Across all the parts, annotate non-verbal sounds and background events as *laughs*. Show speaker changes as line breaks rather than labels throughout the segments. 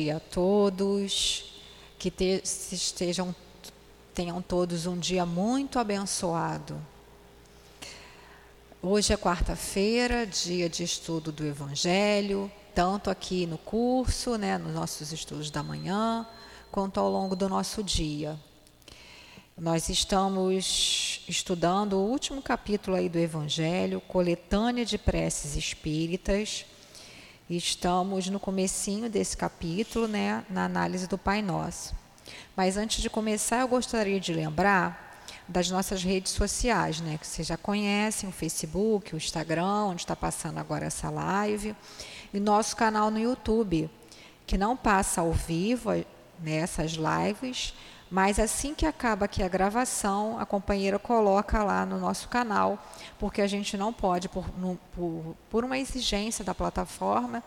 dia a todos, que te, estejam, tenham todos um dia muito abençoado. Hoje é quarta-feira, dia de estudo do Evangelho, tanto aqui no curso, né, nos nossos estudos da manhã, quanto ao longo do nosso dia. Nós estamos estudando o último capítulo aí do Evangelho, coletânea de preces espíritas. Estamos no comecinho desse capítulo, né, na análise do Pai Nosso. Mas antes de começar, eu gostaria de lembrar das nossas redes sociais, né, que vocês já conhecem, o Facebook, o Instagram, onde está passando agora essa live, e nosso canal no YouTube, que não passa ao vivo nessas né, lives, mas assim que acaba aqui a gravação, a companheira coloca lá no nosso canal, porque a gente não pode, por, no, por, por uma exigência da plataforma,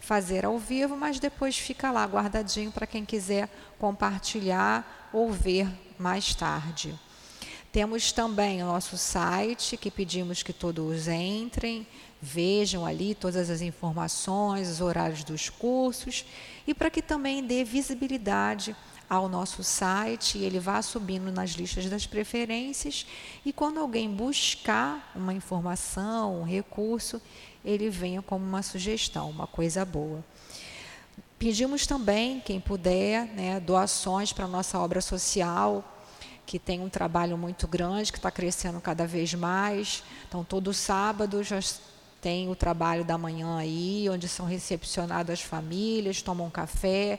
fazer ao vivo, mas depois fica lá guardadinho para quem quiser compartilhar ou ver mais tarde. Temos também o nosso site, que pedimos que todos entrem, vejam ali todas as informações, os horários dos cursos, e para que também dê visibilidade ao nosso site, ele vá subindo nas listas das preferências e quando alguém buscar uma informação, um recurso, ele venha como uma sugestão, uma coisa boa. Pedimos também, quem puder, né, doações para a nossa obra social, que tem um trabalho muito grande, que está crescendo cada vez mais. Então, todo sábado já tem o trabalho da manhã aí, onde são recepcionadas as famílias, tomam café,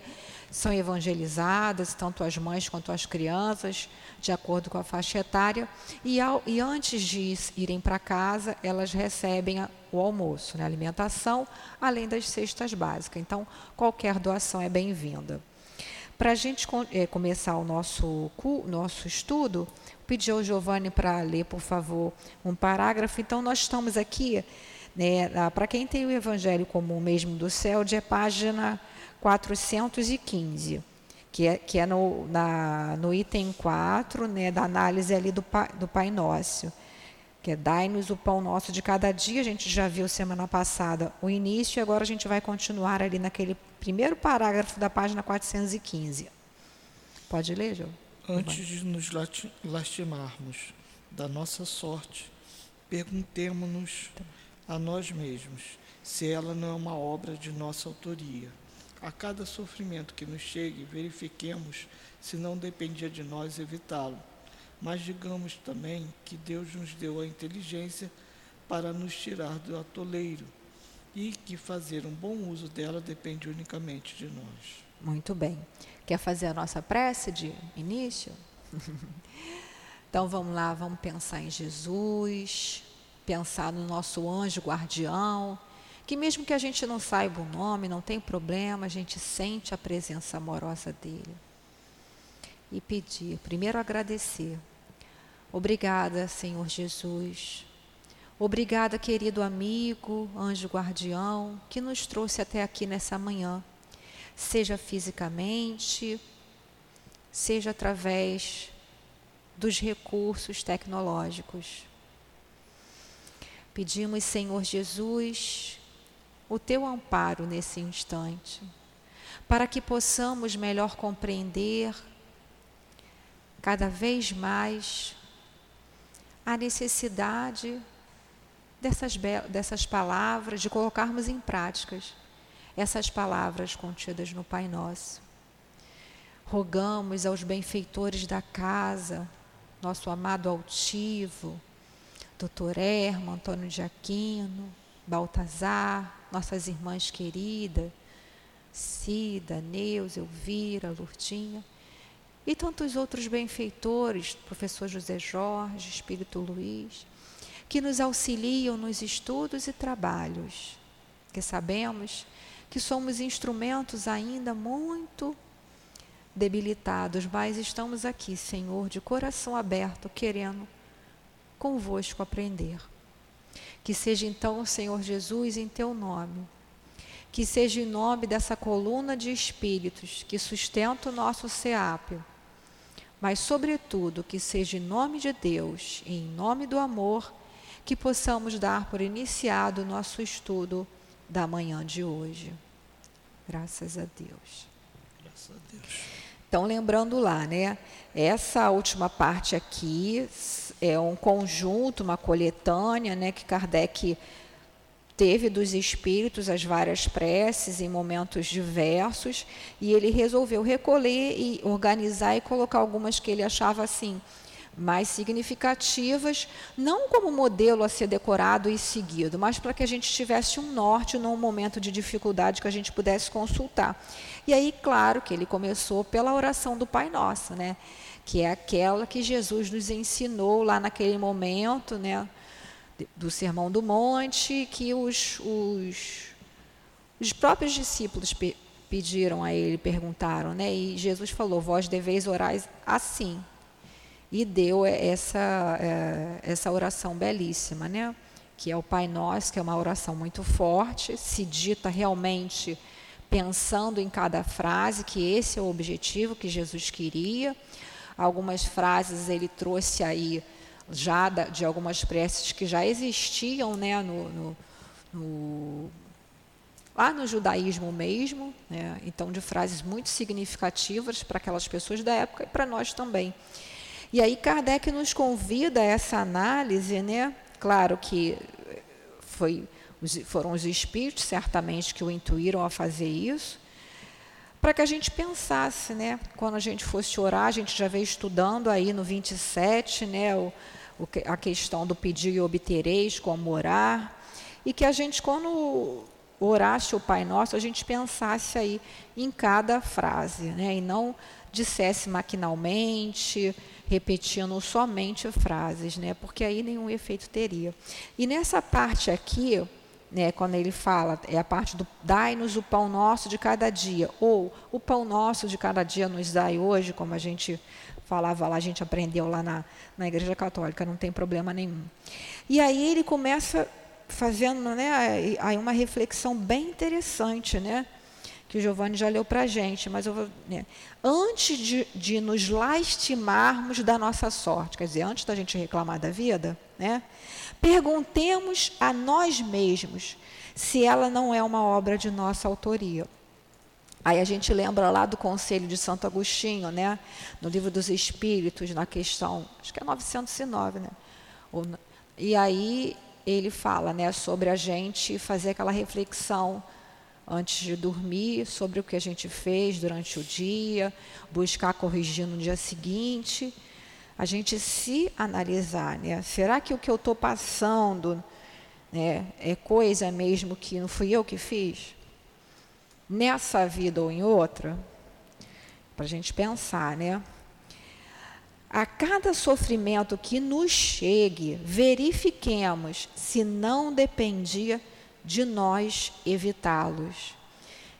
são evangelizadas, tanto as mães quanto as crianças, de acordo com a faixa etária, e, ao, e antes de irem para casa, elas recebem o almoço, né, a alimentação, além das cestas básicas. Então, qualquer doação é bem-vinda. Para a gente é, começar o nosso, nosso estudo, pedi ao Giovanni para ler, por favor, um parágrafo. Então, nós estamos aqui, né, para quem tem o Evangelho comum mesmo do céu, de página 415, que é, que é no, na, no item 4 né, da análise ali do, do Pai Nosso, que é dai-nos o pão nosso de cada dia. A gente já viu semana passada o início e agora a gente vai continuar ali naquele primeiro parágrafo da página 415. Pode ler, João?
Antes de nos lastimarmos da nossa sorte, perguntemos-nos a nós mesmos se ela não é uma obra de nossa autoria a cada sofrimento que nos chegue, verifiquemos se não dependia de nós evitá-lo. Mas digamos também que Deus nos deu a inteligência para nos tirar do atoleiro e que fazer um bom uso dela depende unicamente de nós.
Muito bem. Quer fazer a nossa prece de início? *laughs* então vamos lá, vamos pensar em Jesus, pensar no nosso anjo guardião que mesmo que a gente não saiba o nome, não tem problema, a gente sente a presença amorosa dele. E pedir, primeiro agradecer. Obrigada, Senhor Jesus. Obrigada, querido amigo, anjo guardião, que nos trouxe até aqui nessa manhã, seja fisicamente, seja através dos recursos tecnológicos. Pedimos, Senhor Jesus, o teu amparo nesse instante, para que possamos melhor compreender cada vez mais a necessidade dessas, dessas palavras, de colocarmos em práticas essas palavras contidas no Pai Nosso. Rogamos aos benfeitores da casa, nosso amado altivo, doutor Erma, Antônio de Aquino, Baltazar, nossas irmãs queridas, Cida, Neus, Elvira, Lurtinha, e tantos outros benfeitores, professor José Jorge, Espírito Luiz, que nos auxiliam nos estudos e trabalhos, que sabemos que somos instrumentos ainda muito debilitados, mas estamos aqui, Senhor, de coração aberto, querendo convosco aprender. Que seja então, Senhor Jesus, em teu nome. Que seja em nome dessa coluna de espíritos que sustenta o nosso SEAP. Mas, sobretudo, que seja em nome de Deus e em nome do amor que possamos dar por iniciado o nosso estudo da manhã de hoje. Graças a Deus.
Graças a Deus.
Então, lembrando lá, né? Essa última parte aqui é um conjunto, uma coletânea, né? Que Kardec teve dos espíritos as várias preces em momentos diversos e ele resolveu recolher e organizar e colocar algumas que ele achava assim mais significativas, não como modelo a ser decorado e seguido, mas para que a gente tivesse um norte num momento de dificuldade que a gente pudesse consultar. E aí, claro, que ele começou pela oração do Pai Nosso, né? Que é aquela que Jesus nos ensinou lá naquele momento, né? Do Sermão do Monte, que os, os, os próprios discípulos pe pediram a ele, perguntaram, né? E Jesus falou: Vós deveis orar assim, e deu essa, é, essa oração belíssima, né? que é o Pai Nosso, que é uma oração muito forte, se dita realmente pensando em cada frase, que esse é o objetivo que Jesus queria. Algumas frases ele trouxe aí já de algumas preces que já existiam né, no, no, no lá no judaísmo mesmo, né? então de frases muito significativas para aquelas pessoas da época e para nós também. E aí Kardec nos convida a essa análise, né? Claro que foi, foram os espíritos certamente que o intuíram a fazer isso, para que a gente pensasse, né? Quando a gente fosse orar, a gente já veio estudando aí no 27, né? O, o, a questão do pedir e obtereis, como orar, e que a gente, quando orasse o Pai Nosso, a gente pensasse aí em cada frase, né? E não dissesse maquinalmente, repetindo somente frases, né? Porque aí nenhum efeito teria. E nessa parte aqui, né, quando ele fala, é a parte do dai-nos o pão nosso de cada dia, ou o pão nosso de cada dia nos dai hoje, como a gente falava lá, a gente aprendeu lá na, na Igreja Católica, não tem problema nenhum. E aí ele começa fazendo né, aí uma reflexão bem interessante, né? que o Giovanni já leu para a gente, mas eu vou. Né, antes de, de, nos lastimarmos da nossa sorte, quer dizer, antes da gente reclamar da vida, né, perguntemos a nós mesmos se ela não é uma obra de nossa autoria. Aí a gente lembra lá do Conselho de Santo Agostinho, né, no Livro dos Espíritos, na questão, acho que é 909, né? E aí ele fala, né, sobre a gente fazer aquela reflexão antes de dormir sobre o que a gente fez durante o dia, buscar corrigir no dia seguinte, a gente se analisar, né? Será que o que eu estou passando né, é coisa mesmo que não fui eu que fiz? Nessa vida ou em outra? Para a gente pensar, né? A cada sofrimento que nos chegue, verifiquemos se não dependia de nós evitá-los.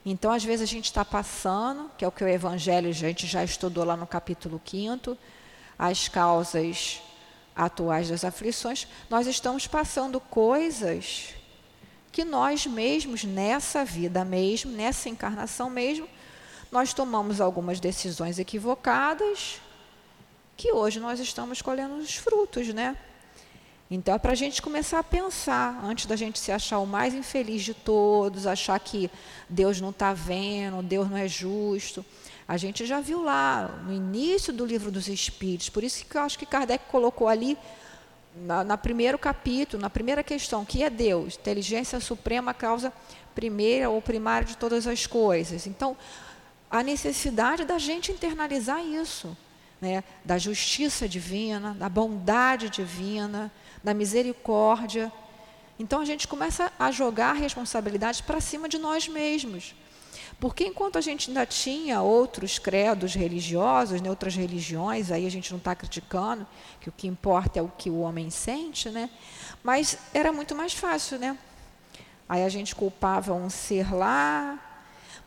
Então, às vezes, a gente está passando, que é o que o Evangelho a gente já estudou lá no capítulo 5, as causas atuais das aflições, nós estamos passando coisas que nós mesmos, nessa vida mesmo, nessa encarnação mesmo, nós tomamos algumas decisões equivocadas que hoje nós estamos colhendo os frutos, né? Então é para a gente começar a pensar, antes da gente se achar o mais infeliz de todos, achar que Deus não está vendo, Deus não é justo. A gente já viu lá no início do livro dos Espíritos, por isso que eu acho que Kardec colocou ali na, na primeiro capítulo, na primeira questão, que é Deus, inteligência suprema, causa primeira ou primária de todas as coisas. Então, a necessidade da gente internalizar isso, né? da justiça divina, da bondade divina, da misericórdia. Então a gente começa a jogar responsabilidades para cima de nós mesmos. Porque enquanto a gente ainda tinha outros credos religiosos, né, outras religiões, aí a gente não está criticando, que o que importa é o que o homem sente, né? Mas era muito mais fácil, né? Aí a gente culpava um ser lá,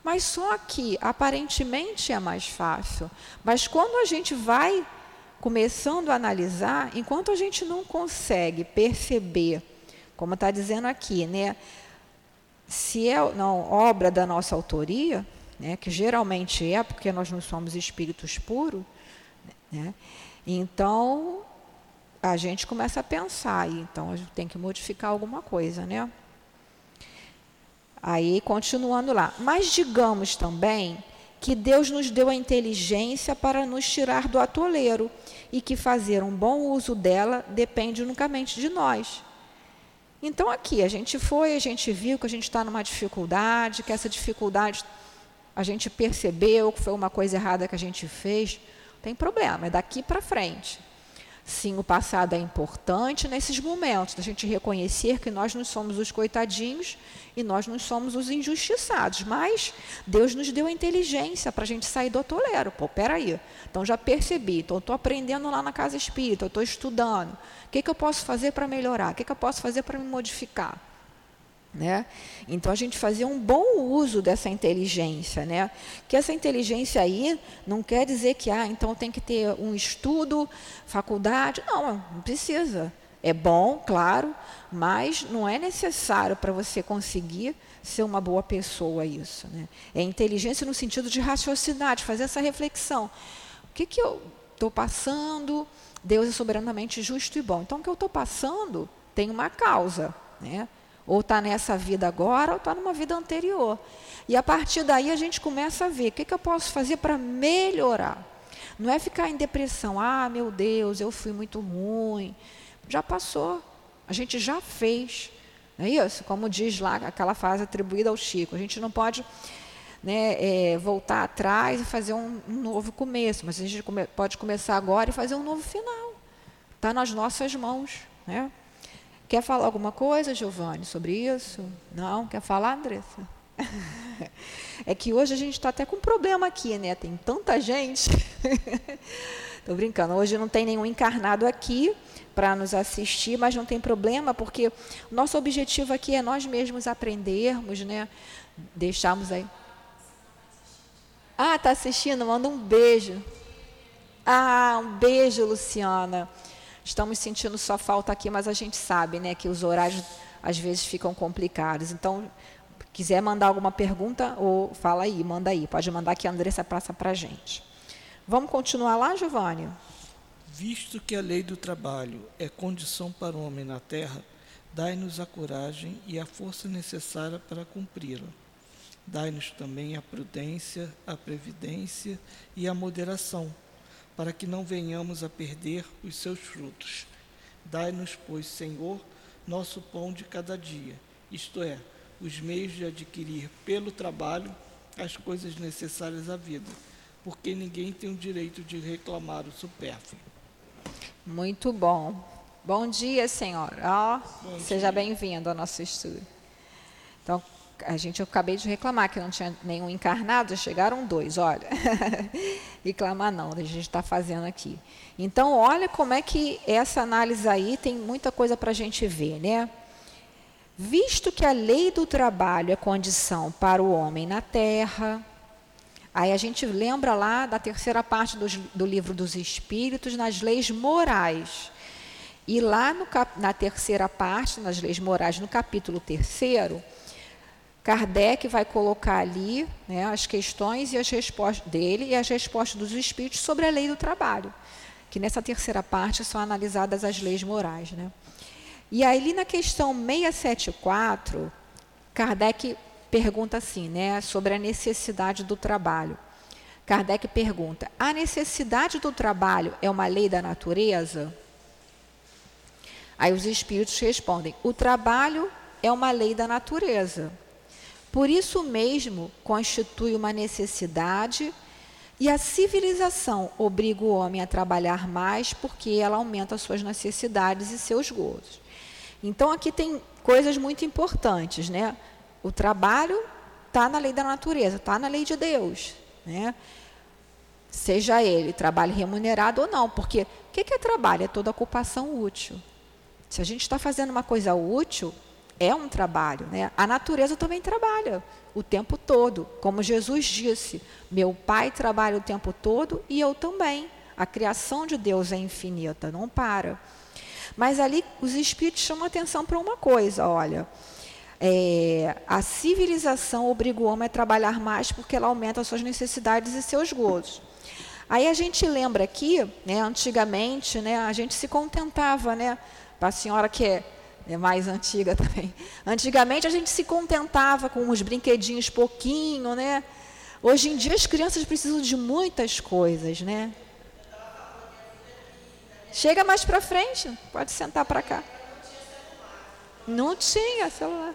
mas só que aparentemente é mais fácil. Mas quando a gente vai começando a analisar, enquanto a gente não consegue perceber, como está dizendo aqui, né, se é não obra da nossa autoria, né, que geralmente é, porque nós não somos espíritos puros, né, então a gente começa a pensar, então a gente tem que modificar alguma coisa, né? Aí, continuando lá. Mas digamos também que Deus nos deu a inteligência para nos tirar do atoleiro e que fazer um bom uso dela depende unicamente de nós. Então, aqui, a gente foi, a gente viu que a gente está numa dificuldade, que essa dificuldade a gente percebeu que foi uma coisa errada que a gente fez. Tem problema, é daqui para frente. Sim, o passado é importante nesses momentos, da gente reconhecer que nós não somos os coitadinhos e nós não somos os injustiçados, mas Deus nos deu a inteligência para a gente sair do atoleiro. Pô, peraí, então já percebi, então estou aprendendo lá na casa espírita, estou estudando. O que, que eu posso fazer para melhorar? O que, que eu posso fazer para me modificar? Né? Então a gente fazia um bom uso dessa inteligência, né? Que essa inteligência aí não quer dizer que ah, então tem que ter um estudo, faculdade, não, não precisa. É bom, claro, mas não é necessário para você conseguir ser uma boa pessoa isso, né? É inteligência no sentido de raciocinar, de fazer essa reflexão. O que que eu estou passando? Deus é soberanamente justo e bom. Então o que eu estou passando tem uma causa, né? Ou está nessa vida agora, ou está numa vida anterior. E a partir daí a gente começa a ver o que, que eu posso fazer para melhorar. Não é ficar em depressão, ah, meu Deus, eu fui muito ruim. Já passou, a gente já fez. Não é isso? Como diz lá aquela frase atribuída ao Chico. A gente não pode né, é, voltar atrás e fazer um, um, novo começo, mas a gente come, pode começar agora e fazer um novo final. Está nas nossas mãos. Né? Quer falar alguma coisa, Giovanni, sobre isso? Não? Quer falar, Andressa? *laughs* É que hoje a gente está até com um problema aqui, né? Tem tanta gente. *laughs* Estou brincando. Hoje não tem nenhum encarnado aqui para nos assistir, mas não tem problema, porque o nosso objetivo aqui é nós mesmos aprendermos, né? Deixarmos aí. Ah, está assistindo? Manda um beijo. Ah, um beijo, Luciana. Estamos sentindo sua falta aqui, mas a gente sabe né, que os horários às vezes ficam complicados. Então, quiser mandar alguma pergunta, ou fala aí, manda aí. Pode mandar que a Andressa passa para a gente. Vamos continuar lá, Giovanni?
Visto que a lei do trabalho é condição para o homem na terra, dai-nos a coragem e a força necessária para cumpri-la. Dai-nos também a prudência, a previdência e a moderação para que não venhamos a perder os seus frutos. Dai-nos, pois, Senhor, nosso pão de cada dia, isto é, os meios de adquirir pelo trabalho as coisas necessárias à vida, porque ninguém tem o direito de reclamar o supérfluo.
Muito bom. Bom dia, Senhor. Oh, seja bem-vindo ao nosso estudo. Então, a gente eu acabei de reclamar que não tinha nenhum encarnado, chegaram dois, olha. *laughs* reclamar não, a gente está fazendo aqui. Então, olha como é que essa análise aí tem muita coisa para a gente ver, né? Visto que a lei do trabalho é condição para o homem na terra, aí a gente lembra lá da terceira parte do, do livro dos Espíritos, nas leis morais. E lá no, na terceira parte, nas leis morais, no capítulo terceiro, Kardec vai colocar ali né, as questões e as respostas dele e as respostas dos espíritos sobre a lei do trabalho, que nessa terceira parte são analisadas as leis morais. Né? E aí, na questão 674, Kardec pergunta assim, né, sobre a necessidade do trabalho. Kardec pergunta: a necessidade do trabalho é uma lei da natureza? Aí os espíritos respondem: o trabalho é uma lei da natureza. Por isso mesmo constitui uma necessidade e a civilização obriga o homem a trabalhar mais porque ela aumenta suas necessidades e seus gozos. Então aqui tem coisas muito importantes, né? O trabalho está na lei da natureza, está na lei de Deus, né? Seja ele trabalho remunerado ou não, porque o que é trabalho? É toda ocupação útil. Se a gente está fazendo uma coisa útil, é um trabalho. Né? A natureza também trabalha o tempo todo. Como Jesus disse: Meu Pai trabalha o tempo todo e eu também. A criação de Deus é infinita, não para. Mas ali os espíritos chamam atenção para uma coisa: olha. É, a civilização obriga o homem a trabalhar mais porque ela aumenta suas necessidades e seus gozos. Aí a gente lembra aqui, né, antigamente, né, a gente se contentava, né, a senhora que é é mais antiga *laughs* também. Antigamente a gente se contentava com uns brinquedinhos pouquinho, né? Hoje em dia as crianças precisam de muitas coisas, né? Chega mais para frente, pode sentar para cá. Não tinha celular.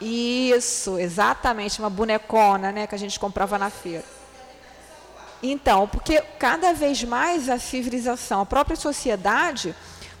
Isso, exatamente, uma bonecona, né, que a gente comprava na feira. Então, porque cada vez mais a civilização, a própria sociedade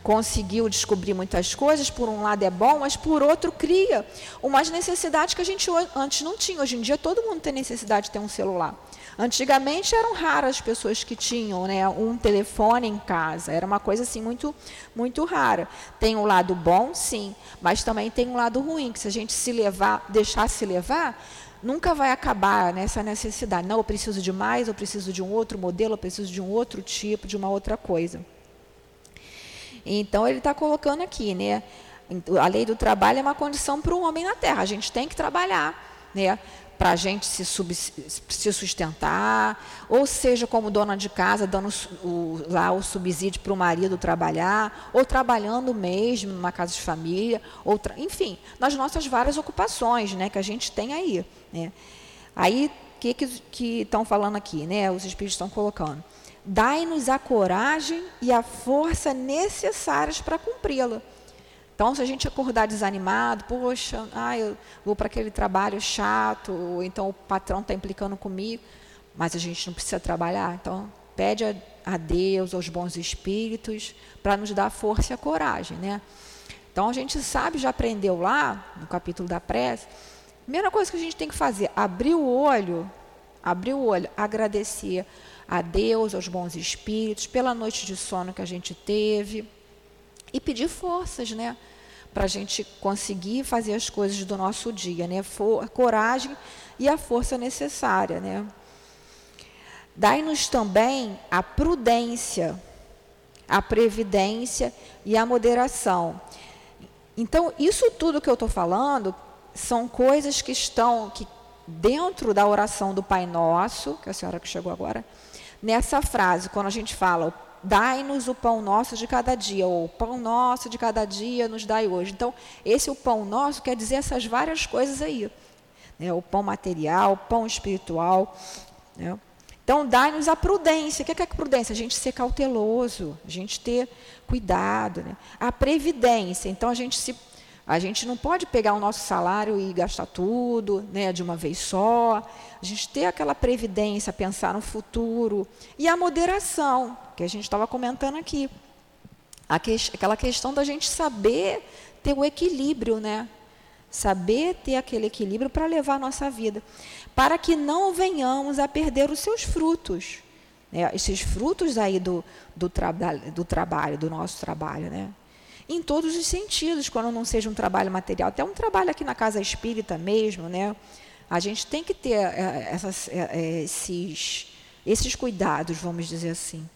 conseguiu descobrir muitas coisas, por um lado é bom, mas por outro cria umas necessidades que a gente antes não tinha. Hoje em dia todo mundo tem necessidade de ter um celular. Antigamente eram raras as pessoas que tinham né, um telefone em casa. Era uma coisa assim muito, muito rara. Tem um lado bom, sim, mas também tem um lado ruim, que se a gente se levar, deixar se levar, nunca vai acabar nessa necessidade. Não, eu preciso de mais, eu preciso de um outro modelo, eu preciso de um outro tipo, de uma outra coisa. Então ele está colocando aqui, né? A lei do trabalho é uma condição para um homem na terra. A gente tem que trabalhar, né? Para a gente se, sub, se, sustentar, ou seja, como dona de casa, dando o, lá o subsídio para o marido trabalhar, ou trabalhando mesmo numa casa de família, ou enfim, nas nossas várias ocupações né, que a gente tem aí. Né? Aí, o que estão falando aqui? Né, os espíritos estão colocando dai-nos a coragem e a força necessárias para cumpri-la. Então, se a gente acordar desanimado, poxa, ah, eu vou para aquele trabalho chato, ou então o patrão está implicando comigo, mas a gente não precisa trabalhar. Então, pede a, a Deus, aos bons espíritos, para nos dar força e a coragem. Né? Então, a gente sabe, já aprendeu lá, no capítulo da prece, a primeira coisa que a gente tem que fazer, abrir o olho, abrir o olho, agradecer a Deus, aos bons espíritos, pela noite de sono que a gente teve e pedir forças, né? Para a gente conseguir fazer as coisas do nosso dia, né? For, coragem e a força necessária, né? Dai-nos também a prudência, a previdência e a moderação. Então, isso tudo que eu estou falando são coisas que estão que dentro da oração do Pai Nosso, que é a senhora que chegou agora, nessa frase, quando a gente fala, dai-nos o pão nosso de cada dia, ou o pão nosso de cada dia nos dai hoje. Então, esse o pão nosso quer dizer essas várias coisas aí. Né? O pão material, o pão espiritual. Né? Então, dai-nos a prudência. O que é, que é prudência? A gente ser cauteloso, a gente ter cuidado. Né? A previdência. Então, a gente se a gente não pode pegar o nosso salário e gastar tudo né, de uma vez só. A gente ter aquela previdência, pensar no futuro. E a moderação, que a gente estava comentando aqui. Que, aquela questão da gente saber ter o equilíbrio, né? Saber ter aquele equilíbrio para levar a nossa vida. Para que não venhamos a perder os seus frutos. Né? Esses frutos aí do, do, traba do trabalho, do nosso trabalho, né? Em todos os sentidos, quando não seja um trabalho material, até um trabalho aqui na casa espírita mesmo, né? A gente tem que ter é, essas, é, esses, esses cuidados, vamos dizer assim.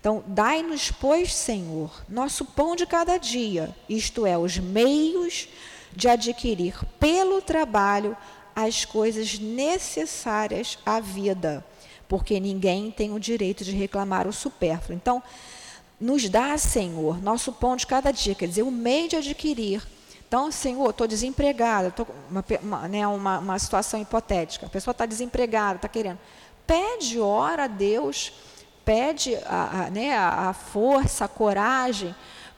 Então, dai-nos, pois, Senhor, nosso pão de cada dia, isto é, os meios de adquirir pelo trabalho as coisas necessárias à vida, porque ninguém tem o direito de reclamar o supérfluo. Então, nos dá, Senhor, nosso pão de cada dia, quer dizer, o meio de adquirir. Então, Senhor, estou desempregada, estou uma, uma, né, uma, uma situação hipotética, a pessoa está desempregada, está querendo. Pede, ora a Deus, pede a, a, né, a força, a coragem,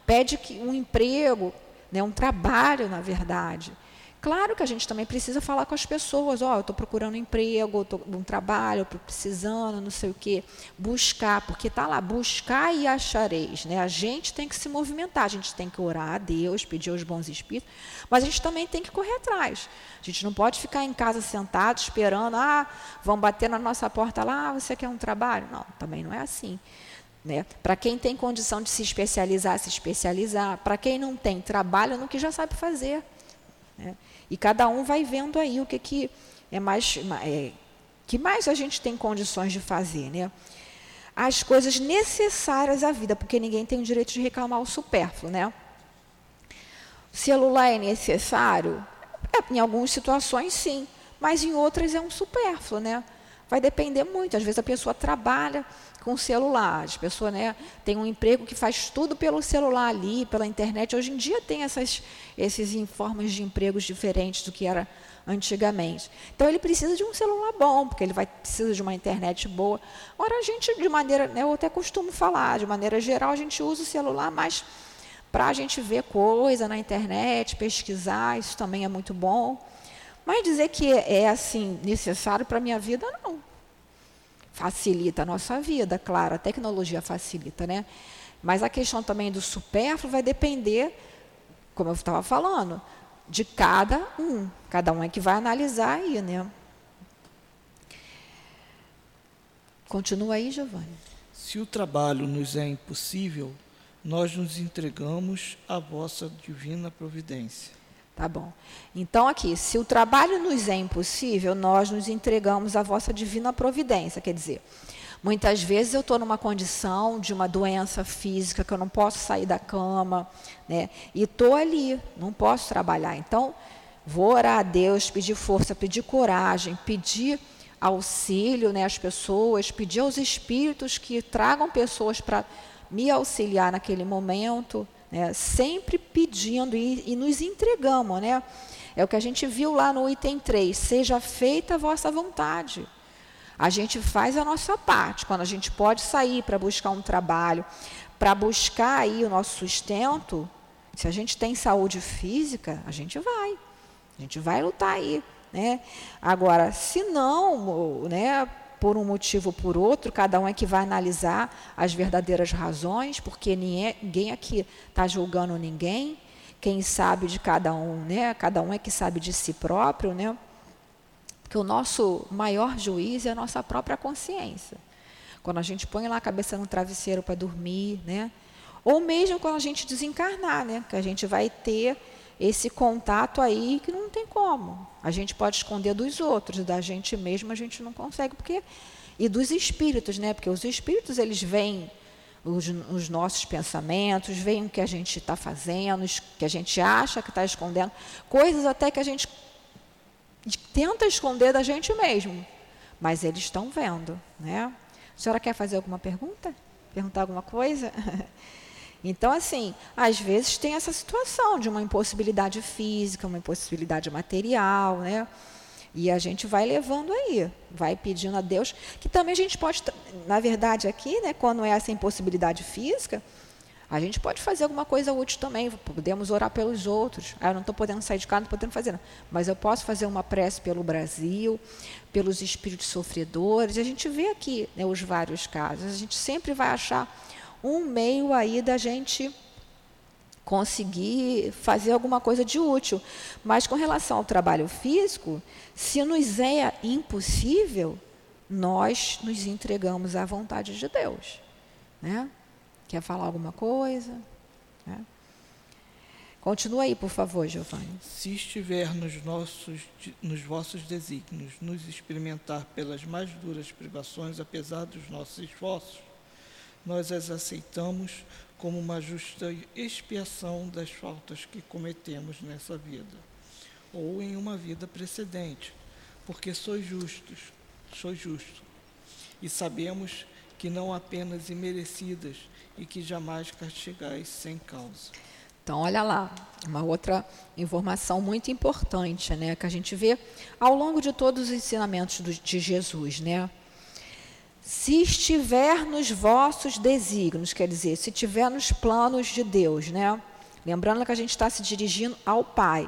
pede um emprego, né, um trabalho, na verdade. Claro que a gente também precisa falar com as pessoas, ó, oh, eu estou procurando um emprego, estou um trabalho, estou precisando, não sei o quê. Buscar, porque está lá, buscar e achareis. Né? A gente tem que se movimentar, a gente tem que orar a Deus, pedir aos bons espíritos, mas a gente também tem que correr atrás. A gente não pode ficar em casa sentado esperando, ah, vão bater na nossa porta lá, ah, você quer um trabalho? Não, também não é assim. Né? Para quem tem condição de se especializar, se especializar. Para quem não tem, trabalha no que já sabe fazer. Né? E cada um vai vendo aí o que, que é mais. É, que mais a gente tem condições de fazer, né? As coisas necessárias à vida, porque ninguém tem o direito de reclamar o supérfluo, né? O celular é necessário? É, em algumas situações, sim, mas em outras é um supérfluo, né? Vai depender muito. Às vezes a pessoa trabalha com celular, a pessoa né, tem um emprego que faz tudo pelo celular ali, pela internet. Hoje em dia tem essas, esses formas de empregos diferentes do que era antigamente. Então ele precisa de um celular bom, porque ele vai precisa de uma internet boa. Ora, a gente, de maneira, né, eu até costumo falar, de maneira geral, a gente usa o celular mais para a gente ver coisa na internet, pesquisar, isso também é muito bom. Mas dizer que é assim necessário para a minha vida, não. Facilita a nossa vida, claro, a tecnologia facilita, né? Mas a questão também do supérfluo vai depender, como eu estava falando, de cada um. Cada um é que vai analisar aí, né? Continua aí, Giovanni.
Se o trabalho nos é impossível, nós nos entregamos à vossa divina providência.
Tá bom. Então, aqui, se o trabalho nos é impossível, nós nos entregamos à vossa divina providência. Quer dizer, muitas vezes eu estou numa condição de uma doença física que eu não posso sair da cama, né? E estou ali, não posso trabalhar. Então, vou orar a Deus, pedir força, pedir coragem, pedir auxílio né, às pessoas, pedir aos espíritos que tragam pessoas para me auxiliar naquele momento, né, sempre pedindo e, e, nos entregamos. Né? É o que a gente viu lá no item 3, seja feita a vossa vontade. A gente faz a nossa parte, quando a gente pode sair para buscar um trabalho, para buscar aí o nosso sustento, se a gente tem saúde física, a gente vai. A gente vai lutar aí. Né? Agora, se não, né, por um motivo ou por outro, cada um é que vai analisar as verdadeiras razões, porque ninguém aqui está julgando ninguém. Quem sabe de cada um, né? Cada um é que sabe de si próprio, né? Porque o nosso maior juiz é a nossa própria consciência. Quando a gente põe lá a cabeça no travesseiro para dormir, né? Ou mesmo quando a gente desencarnar, né? Que a gente vai ter esse contato aí que não tem como. A gente pode esconder dos outros, da gente mesmo a gente não consegue, porque e dos espíritos, né? Porque os espíritos eles veem os, os nossos pensamentos, veem o que a gente está fazendo, que a gente acha que está escondendo, coisas até que a gente tenta esconder da gente mesmo, mas eles estão vendo, né? A senhora quer fazer alguma pergunta? Perguntar alguma coisa? *laughs* Então, assim, às vezes tem essa situação de uma impossibilidade física, uma impossibilidade material, né? E a gente vai levando aí, vai pedindo a Deus, que também a gente pode, na verdade, aqui, né, quando é essa impossibilidade física, a gente pode fazer alguma coisa útil também, podemos orar pelos outros. Ah, eu não estou podendo sair de casa, não estou podendo fazer, não. mas eu posso fazer uma prece pelo Brasil, pelos espíritos sofredores. A gente vê aqui né, os vários casos, a gente sempre vai achar um meio aí da gente conseguir fazer alguma coisa de útil. Mas com relação ao trabalho físico, se nos é impossível, nós nos entregamos à vontade de Deus. Né? Quer falar alguma coisa? Né? Continua aí, por favor, Giovanni.
Se estiver nos, nossos, nos vossos desígnios nos experimentar pelas mais duras privações, apesar dos nossos esforços, nós as aceitamos como uma justa expiação das faltas que cometemos nessa vida, ou em uma vida precedente, porque sois justos, sois justo, e sabemos que não apenas imerecidas e que jamais castigais sem causa.
Então, olha lá, uma outra informação muito importante, né, que a gente vê ao longo de todos os ensinamentos do, de Jesus, né? Se estiver nos vossos desígnios, quer dizer, se estiver nos planos de Deus, né? Lembrando que a gente está se dirigindo ao Pai,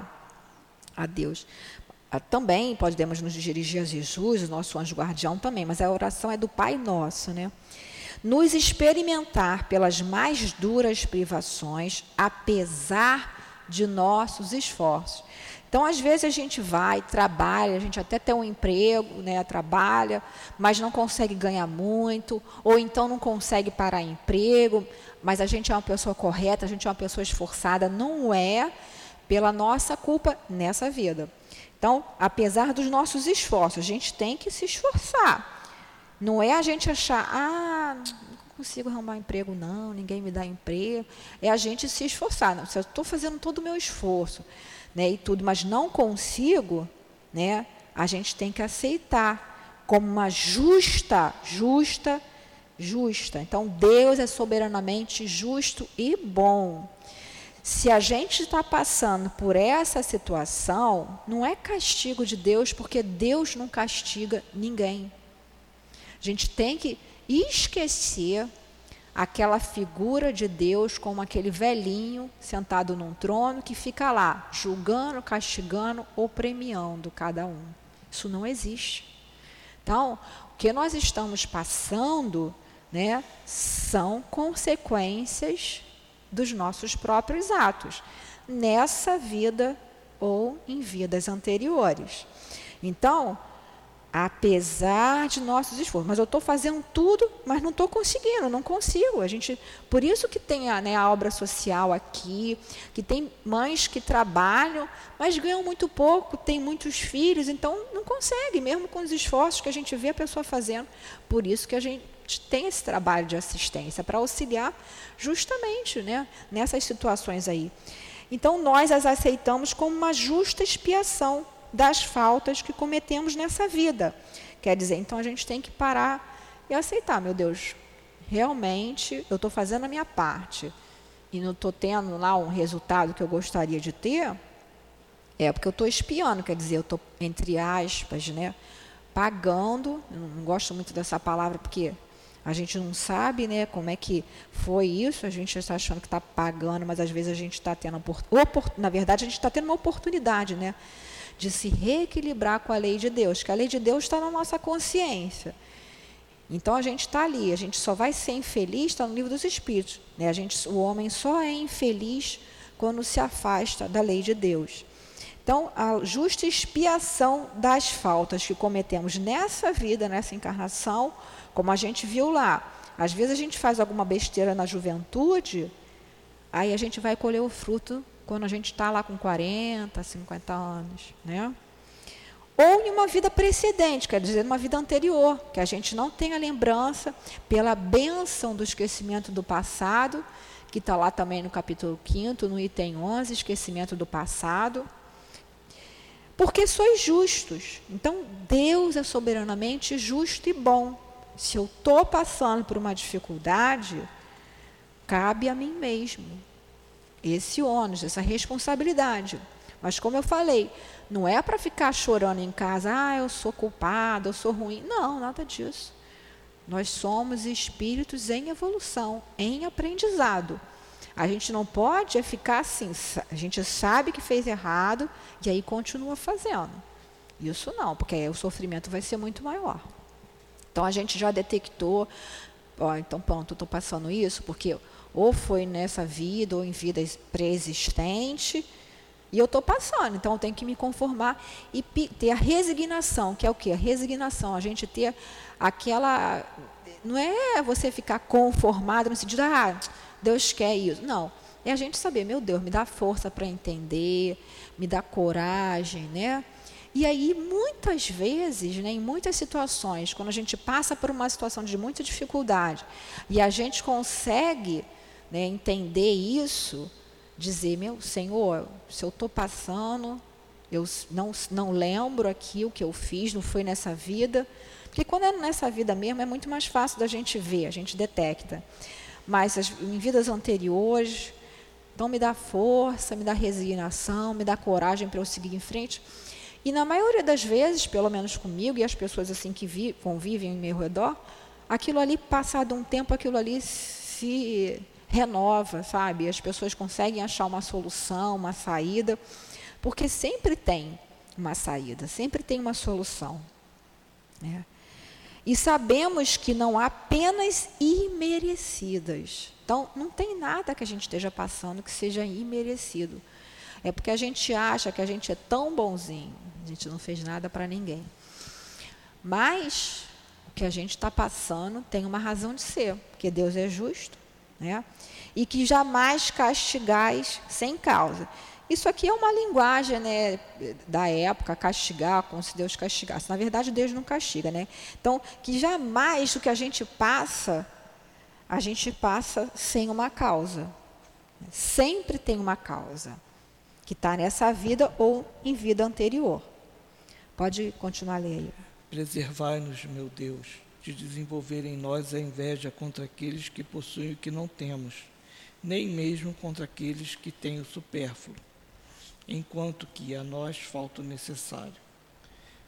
a Deus. Ah, também podemos nos dirigir a Jesus, o nosso anjo guardião também, mas a oração é do Pai nosso, né? Nos experimentar pelas mais duras privações, apesar de nossos esforços. Então, às vezes a gente vai, trabalha, a gente até tem um emprego, né, trabalha, mas não consegue ganhar muito, ou então não consegue parar emprego, mas a gente é uma pessoa correta, a gente é uma pessoa esforçada, não é pela nossa culpa nessa vida. Então, apesar dos nossos esforços, a gente tem que se esforçar. Não é a gente achar, ah, não consigo arrumar emprego, não, ninguém me dá emprego. É a gente se esforçar. Não, eu estou fazendo todo o meu esforço, né, e tudo, mas não consigo, né, a gente tem que aceitar como uma justa, justa, justa. Então Deus é soberanamente justo e bom. Se a gente está passando por essa situação, não é castigo de Deus, porque Deus não castiga ninguém. A gente tem que esquecer aquela figura de Deus como aquele velhinho sentado num trono que fica lá julgando, castigando ou premiando cada um. Isso não existe. Então, o que nós estamos passando, né, são consequências dos nossos próprios atos, nessa vida ou em vidas anteriores. Então, apesar de nossos esforços, mas eu estou fazendo tudo, mas não estou conseguindo, não consigo. A gente, por isso que tem a, né, a obra social aqui, que tem mães que trabalham, mas ganham muito pouco, tem muitos filhos, então não consegue, mesmo com os esforços que a gente vê a pessoa fazendo. Por isso que a gente tem esse trabalho de assistência para auxiliar justamente né, nessas situações aí. Então, nós as aceitamos como uma justa expiação das faltas que cometemos nessa vida. Quer dizer, então a gente tem que parar e aceitar, meu Deus, realmente eu estou fazendo a minha parte e não estou tendo lá um resultado que eu gostaria de ter, é porque eu estou espiando, quer dizer, eu estou, entre aspas, né, pagando, não gosto muito dessa palavra porque a gente não sabe né, como é que foi isso, a gente está achando que está pagando, mas às vezes a gente está tendo, na verdade, a gente está tendo uma oportunidade né, de se reequilibrar com a lei de Deus, que a lei de Deus está na nossa consciência. Então a gente está ali, a gente só vai ser infeliz, está no livro dos Espíritos. Né? A gente, o homem só é infeliz quando se afasta da lei de Deus. Então, a justa expiação das faltas que cometemos nessa vida, nessa encarnação, como a gente viu lá, às vezes a gente faz alguma besteira na juventude, aí a gente vai colher o fruto quando a gente está lá com 40, 50 anos, né? Ou em uma vida precedente, quer dizer, uma vida anterior, que a gente não tem a lembrança pela bênção do esquecimento do passado, que está lá também no capítulo 5, no item 11, esquecimento do passado. Porque sois justos. Então, Deus é soberanamente justo e bom se eu estou passando por uma dificuldade, cabe a mim mesmo esse ônus, essa responsabilidade. Mas como eu falei, não é para ficar chorando em casa, ah, eu sou culpado, eu sou ruim. Não, nada disso. Nós somos espíritos em evolução, em aprendizado. A gente não pode é ficar assim, a gente sabe que fez errado e aí continua fazendo. Isso não, porque aí o sofrimento vai ser muito maior. Então a gente já detectou, ó, então pronto, estou passando isso, porque ou foi nessa vida ou em vida pré-existente, e eu estou passando, então eu tenho que me conformar e ter a resignação, que é o que? A resignação, a gente ter aquela. Não é você ficar conformado no sentido, ah, Deus quer isso. Não. É a gente saber, meu Deus, me dá força para entender, me dá coragem, né? E aí, muitas vezes, né, em muitas situações, quando a gente passa por uma situação de muita dificuldade e a gente consegue né, entender isso, dizer, meu Senhor, se eu estou passando, eu não, não lembro aqui o que eu fiz, não foi nessa vida. Porque quando é nessa vida mesmo, é muito mais fácil da gente ver, a gente detecta. Mas as, em vidas anteriores, então me dá força, me dá resignação, me dá coragem para eu seguir em frente. E na maioria das vezes, pelo menos comigo e as pessoas assim que vi, convivem em meu redor, aquilo ali, passado um tempo, aquilo ali se renova, sabe? As pessoas conseguem achar uma solução, uma saída, porque sempre tem uma saída, sempre tem uma solução. Né? E sabemos que não há penas imerecidas. Então, não tem nada que a gente esteja passando que seja imerecido. É porque a gente acha que a gente é tão bonzinho, a gente não fez nada para ninguém. Mas o que a gente está passando tem uma razão de ser, porque Deus é justo, né? E que jamais castigais sem causa. Isso aqui é uma linguagem né, da época, castigar, como se Deus castigasse. Na verdade, Deus não castiga, né? Então, que jamais o que a gente passa, a gente passa sem uma causa. Sempre tem uma causa que está nessa vida ou em vida anterior. Pode continuar a ler aí.
Preservai-nos, meu Deus, de desenvolver em nós a inveja contra aqueles que possuem o que não temos, nem mesmo contra aqueles que têm o supérfluo, enquanto que a nós falta o necessário.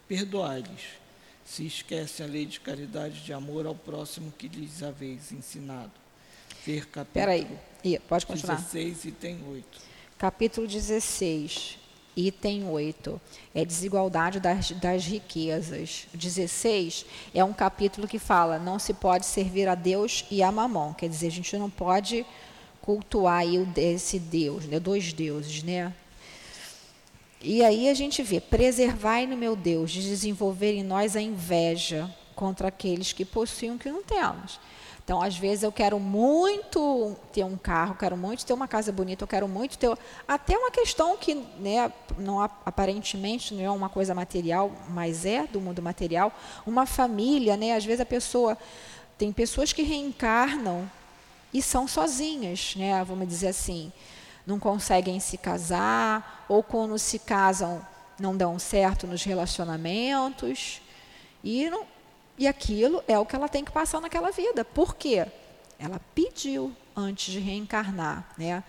Perdoai-lhes, se esquecem a lei de caridade e de amor ao próximo que lhes haveis ensinado. Ver capítulo
Peraí, pode continuar.
16, item 8.
Capítulo 16. Item 8 é desigualdade das, das riquezas. 16 é um capítulo que fala não se pode servir a Deus e a mamão. Quer dizer, a gente não pode cultuar esse Deus, né? dois deuses, né? E aí a gente vê, preservai no meu Deus, de desenvolver em nós a inveja contra aqueles que possuem o que não temos. Então, às vezes, eu quero muito ter um carro, quero muito ter uma casa bonita, eu quero muito ter. Até uma questão que, né, não, aparentemente, não é uma coisa material, mas é do mundo material. Uma família, né, às vezes a pessoa. Tem pessoas que reencarnam e são sozinhas, né, vamos dizer assim. Não conseguem se casar, ou quando se casam, não dão certo nos relacionamentos. E não, e aquilo é o que ela tem que passar naquela vida. Por quê? Ela pediu antes de reencarnar. Né?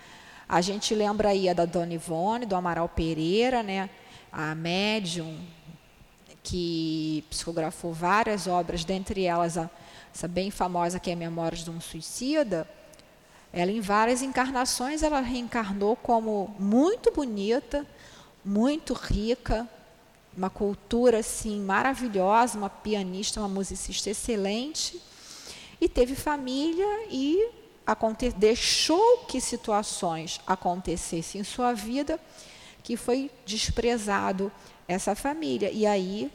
A gente lembra aí a da Dona Ivone, do Amaral Pereira, né? a médium que psicografou várias obras, dentre elas a, essa bem famosa que é Memórias de um Suicida. Ela, em várias encarnações, ela reencarnou como muito bonita, muito rica, uma cultura assim maravilhosa, uma pianista, uma musicista excelente, e teve família e aconte deixou que situações acontecessem em sua vida que foi desprezado essa família. E aí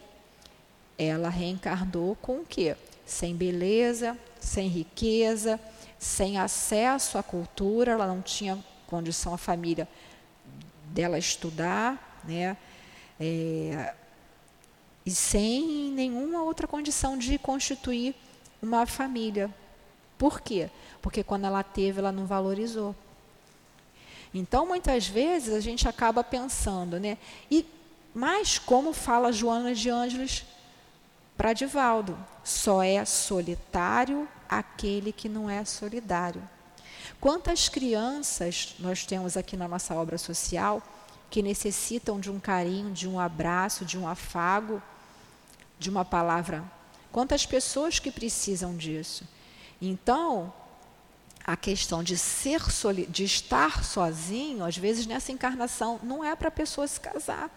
ela reencarnou com o quê? Sem beleza, sem riqueza, sem acesso à cultura, ela não tinha condição a família dela estudar, né? É, e sem nenhuma outra condição de constituir uma família. Por quê? Porque quando ela teve, ela não valorizou. Então, muitas vezes, a gente acaba pensando, né? E, mas, como fala Joana de Ângeles para Divaldo, só é solitário aquele que não é solidário. Quantas crianças nós temos aqui na nossa obra social que necessitam de um carinho, de um abraço, de um afago, de uma palavra. Quantas pessoas que precisam disso? Então, a questão de ser de estar sozinho, às vezes nessa encarnação, não é para a pessoa se casar,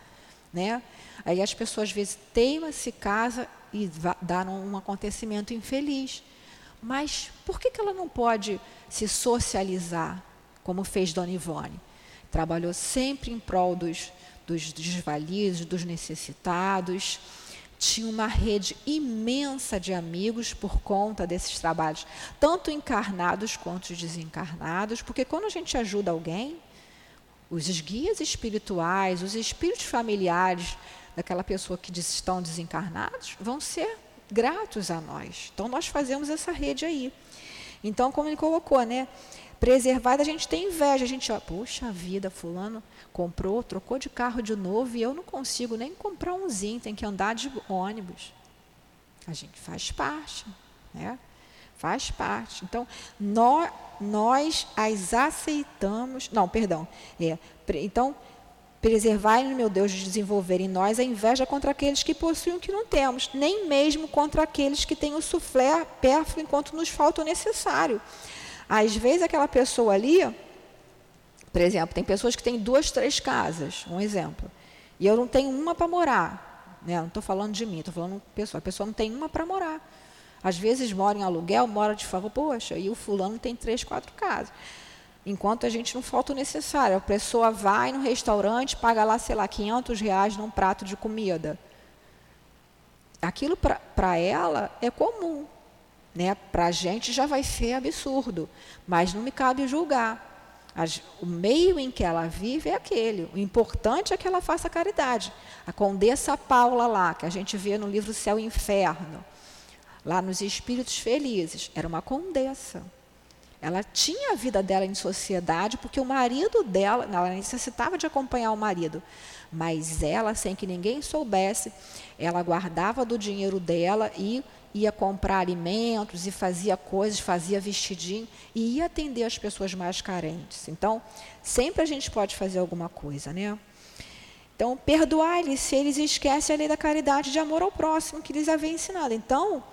né? Aí as pessoas às vezes teimam, se casa e dá um acontecimento infeliz. Mas por que, que ela não pode se socializar, como fez Dona Ivone? Trabalhou sempre em prol dos, dos desvalidos, dos necessitados. Tinha uma rede imensa de amigos por conta desses trabalhos, tanto encarnados quanto desencarnados, porque quando a gente ajuda alguém, os guias espirituais, os espíritos familiares daquela pessoa que estão desencarnados vão ser gratos a nós. Então nós fazemos essa rede aí. Então, como ele colocou, né? Preservada, a gente tem inveja. A gente, ó, puxa vida, fulano comprou, trocou de carro de novo e eu não consigo nem comprar umzinho, tem que andar de ônibus. A gente faz parte, né? Faz parte. Então, nós, nós as aceitamos. Não, perdão. É, então, preservar, meu Deus, de desenvolver em nós a inveja contra aqueles que possuem o que não temos, nem mesmo contra aqueles que têm o suflé pérfido enquanto nos falta o necessário. Às vezes aquela pessoa ali, por exemplo, tem pessoas que têm duas, três casas, um exemplo, e eu não tenho uma para morar. Né? Não estou falando de mim, estou falando de pessoa. A pessoa não tem uma para morar. Às vezes mora em aluguel, mora de favor, poxa, e o fulano tem três, quatro casas. Enquanto a gente não falta o necessário. A pessoa vai no restaurante, paga lá, sei lá, 500 reais num prato de comida. Aquilo para ela é comum. Né? Para a gente já vai ser absurdo, mas não me cabe julgar. As, o meio em que ela vive é aquele. O importante é que ela faça caridade. A Condessa Paula lá, que a gente vê no livro Céu e Inferno, lá nos Espíritos Felizes, era uma condessa. Ela tinha a vida dela em sociedade porque o marido dela, ela necessitava de acompanhar o marido, mas ela, sem que ninguém soubesse, ela guardava do dinheiro dela e ia comprar alimentos e fazia coisas, fazia vestidinho e ia atender as pessoas mais carentes. Então, sempre a gente pode fazer alguma coisa, né? Então, perdoar-lhes se eles esquecem a lei da caridade de amor ao próximo que lhes havia ensinado. Então,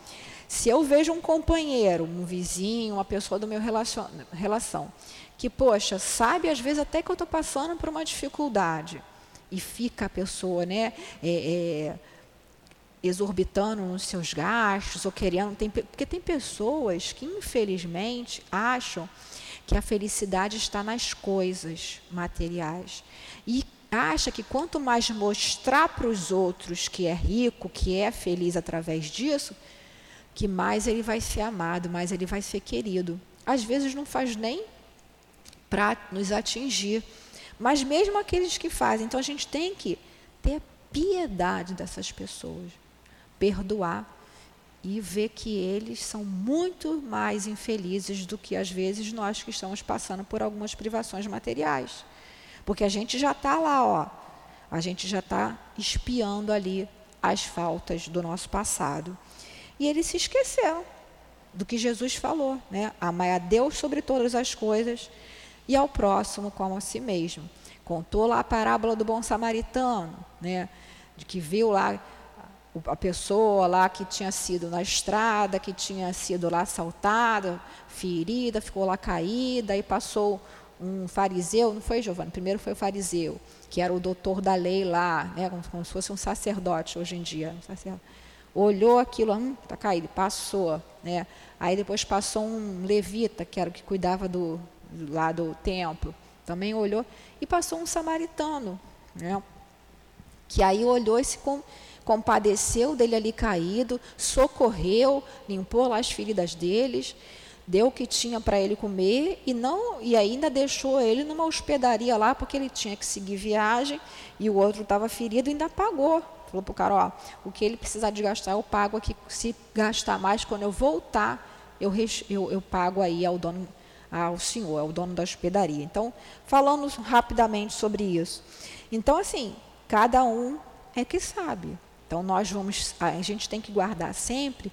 se eu vejo um companheiro, um vizinho, uma pessoa do meu relacion, relação, que, poxa, sabe às vezes até que eu estou passando por uma dificuldade, e fica a pessoa, né, é, é, exorbitando nos seus gastos ou querendo. Tem, porque tem pessoas que, infelizmente, acham que a felicidade está nas coisas materiais. E acha que quanto mais mostrar para os outros que é rico, que é feliz através disso, que mais ele vai ser amado, mais ele vai ser querido. Às vezes não faz nem para nos atingir. Mas mesmo aqueles que fazem, então a gente tem que ter piedade dessas pessoas perdoar e ver que eles são muito mais infelizes do que às vezes nós que estamos passando por algumas privações materiais. Porque a gente já está lá, ó, a gente já está espiando ali as faltas do nosso passado. E eles se esqueceram do que Jesus falou, né? Amai a Deus sobre todas as coisas e ao próximo como a si mesmo. Contou lá a parábola do bom samaritano, né? De que viu lá a pessoa lá que tinha sido na estrada, que tinha sido lá assaltada, ferida, ficou lá caída, e passou um fariseu, não foi Giovanni? Primeiro foi o fariseu, que era o doutor da lei lá, né, como, como se fosse um sacerdote hoje em dia. Um. Olhou aquilo, hum, está caído, passou. Né? Aí depois passou um levita, que era o que cuidava do, lá do templo, também olhou, e passou um samaritano, né? que aí olhou e se compadeceu dele ali caído, socorreu, limpou lá as feridas deles, deu o que tinha para ele comer e não e ainda deixou ele numa hospedaria lá porque ele tinha que seguir viagem e o outro estava ferido e ainda pagou. Falou para o cara, ó, o que ele precisar de gastar eu pago aqui, se gastar mais quando eu voltar eu, eu, eu pago aí ao dono ao senhor, ao dono da hospedaria. Então, falando rapidamente sobre isso. Então, assim, cada um é que sabe. Então nós vamos, a gente tem que guardar sempre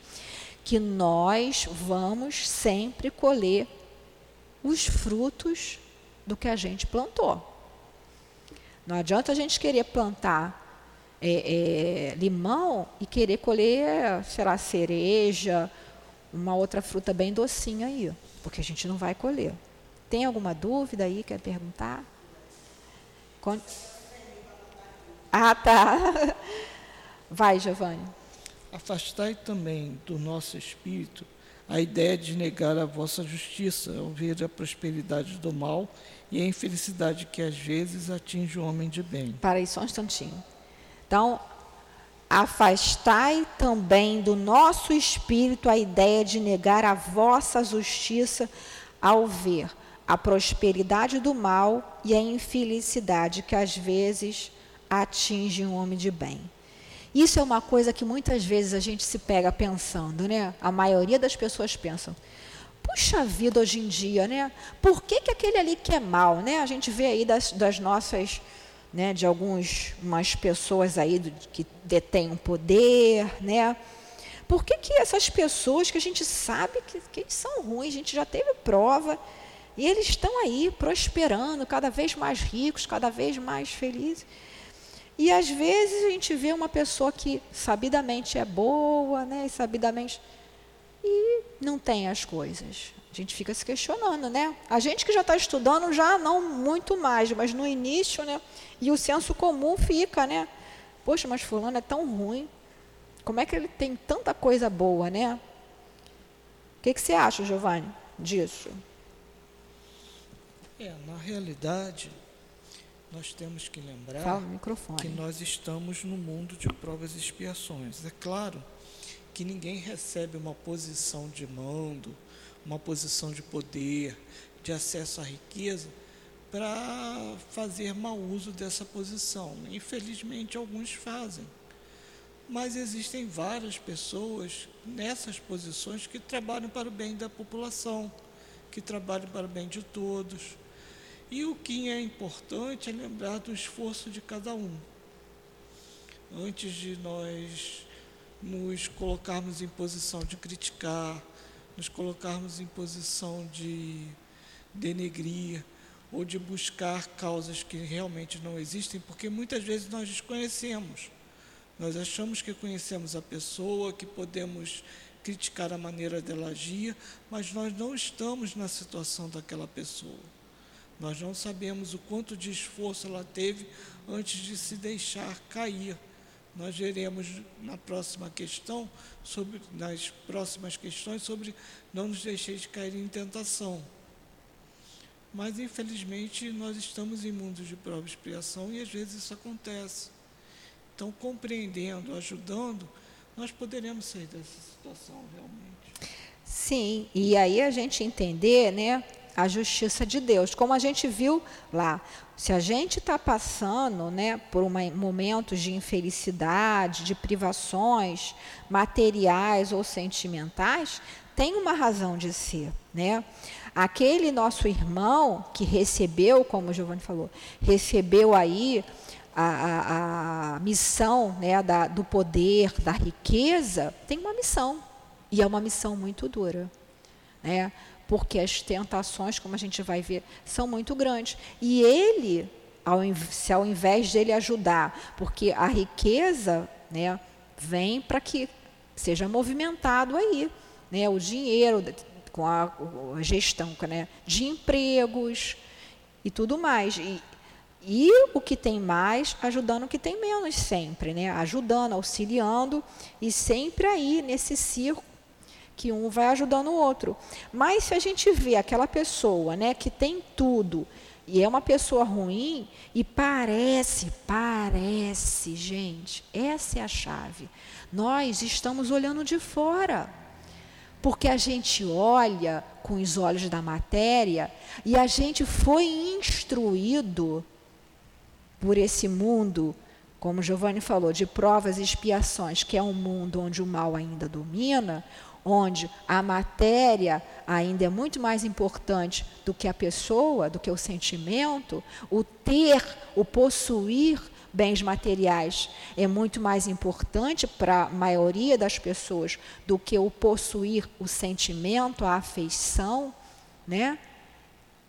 que nós vamos sempre colher os frutos do que a gente plantou. Não adianta a gente querer plantar é, é, limão e querer colher, sei lá, cereja, uma outra fruta bem docinha aí, porque a gente não vai colher. Tem alguma dúvida aí? Quer perguntar? Ah, tá. *laughs* Vai, Giovanni.
Afastai também do nosso espírito a ideia de negar a vossa justiça ao ver a prosperidade do mal e a infelicidade que às vezes atinge o homem de bem.
Para aí só um instantinho. Então, afastai também do nosso espírito a ideia de negar a vossa justiça ao ver a prosperidade do mal e a infelicidade que às vezes atinge um homem de bem. Isso é uma coisa que muitas vezes a gente se pega pensando, né? A maioria das pessoas pensam. Puxa vida, hoje em dia, né? Por que, que aquele ali que é mal, né? A gente vê aí das, das nossas, né? De algumas pessoas aí do, que detêm o poder, né? Por que, que essas pessoas que a gente sabe que, que são ruins, a gente já teve prova, e eles estão aí prosperando, cada vez mais ricos, cada vez mais felizes. E às vezes a gente vê uma pessoa que sabidamente é boa, né, e sabidamente e não tem as coisas. A gente fica se questionando, né? A gente que já está estudando já não muito mais, mas no início, né? E o senso comum fica, né? Poxa, mas fulano é tão ruim. Como é que ele tem tanta coisa boa, né? O que, que você acha, Giovanni, disso?
É, na realidade, nós temos que lembrar que nós estamos no mundo de provas e expiações. É claro que ninguém recebe uma posição de mando, uma posição de poder, de acesso à riqueza, para fazer mau uso dessa posição. Infelizmente, alguns fazem. Mas existem várias pessoas nessas posições que trabalham para o bem da população, que trabalhe para o bem de todos. E o que é importante é lembrar do esforço de cada um. Antes de nós nos colocarmos em posição de criticar, nos colocarmos em posição de denegrir ou de buscar causas que realmente não existem, porque muitas vezes nós desconhecemos. Nós achamos que conhecemos a pessoa, que podemos criticar a maneira dela agir, mas nós não estamos na situação daquela pessoa. Nós não sabemos o quanto de esforço ela teve antes de se deixar cair. Nós veremos na próxima questão, sobre, nas próximas questões, sobre não nos deixar de cair em tentação. Mas, infelizmente, nós estamos em mundos de prova e expiação e às vezes isso acontece. Então, compreendendo, ajudando, nós poderemos sair dessa situação realmente.
Sim, e aí a gente entender, né, a justiça de Deus, como a gente viu lá. Se a gente está passando, né, por uma, momentos de infelicidade, de privações materiais ou sentimentais, tem uma razão de ser, né? Aquele nosso irmão que recebeu, como o Giovanni falou, recebeu aí a, a, a missão né, da, do poder, da riqueza, tem uma missão. E é uma missão muito dura. Né? Porque as tentações, como a gente vai ver, são muito grandes. E ele, ao, se ao invés dele ajudar, porque a riqueza né, vem para que seja movimentado aí né, o dinheiro com a, a gestão né, de empregos e tudo mais. E, e o que tem mais, ajudando o que tem menos sempre, né? Ajudando, auxiliando e sempre aí nesse circo que um vai ajudando o outro. Mas se a gente vê aquela pessoa, né, que tem tudo e é uma pessoa ruim e parece, parece, gente, essa é a chave. Nós estamos olhando de fora. Porque a gente olha com os olhos da matéria e a gente foi instruído por esse mundo, como Giovanni falou, de provas e expiações, que é um mundo onde o mal ainda domina, onde a matéria ainda é muito mais importante do que a pessoa, do que o sentimento, o ter, o possuir bens materiais é muito mais importante para a maioria das pessoas do que o possuir o sentimento, a afeição, né?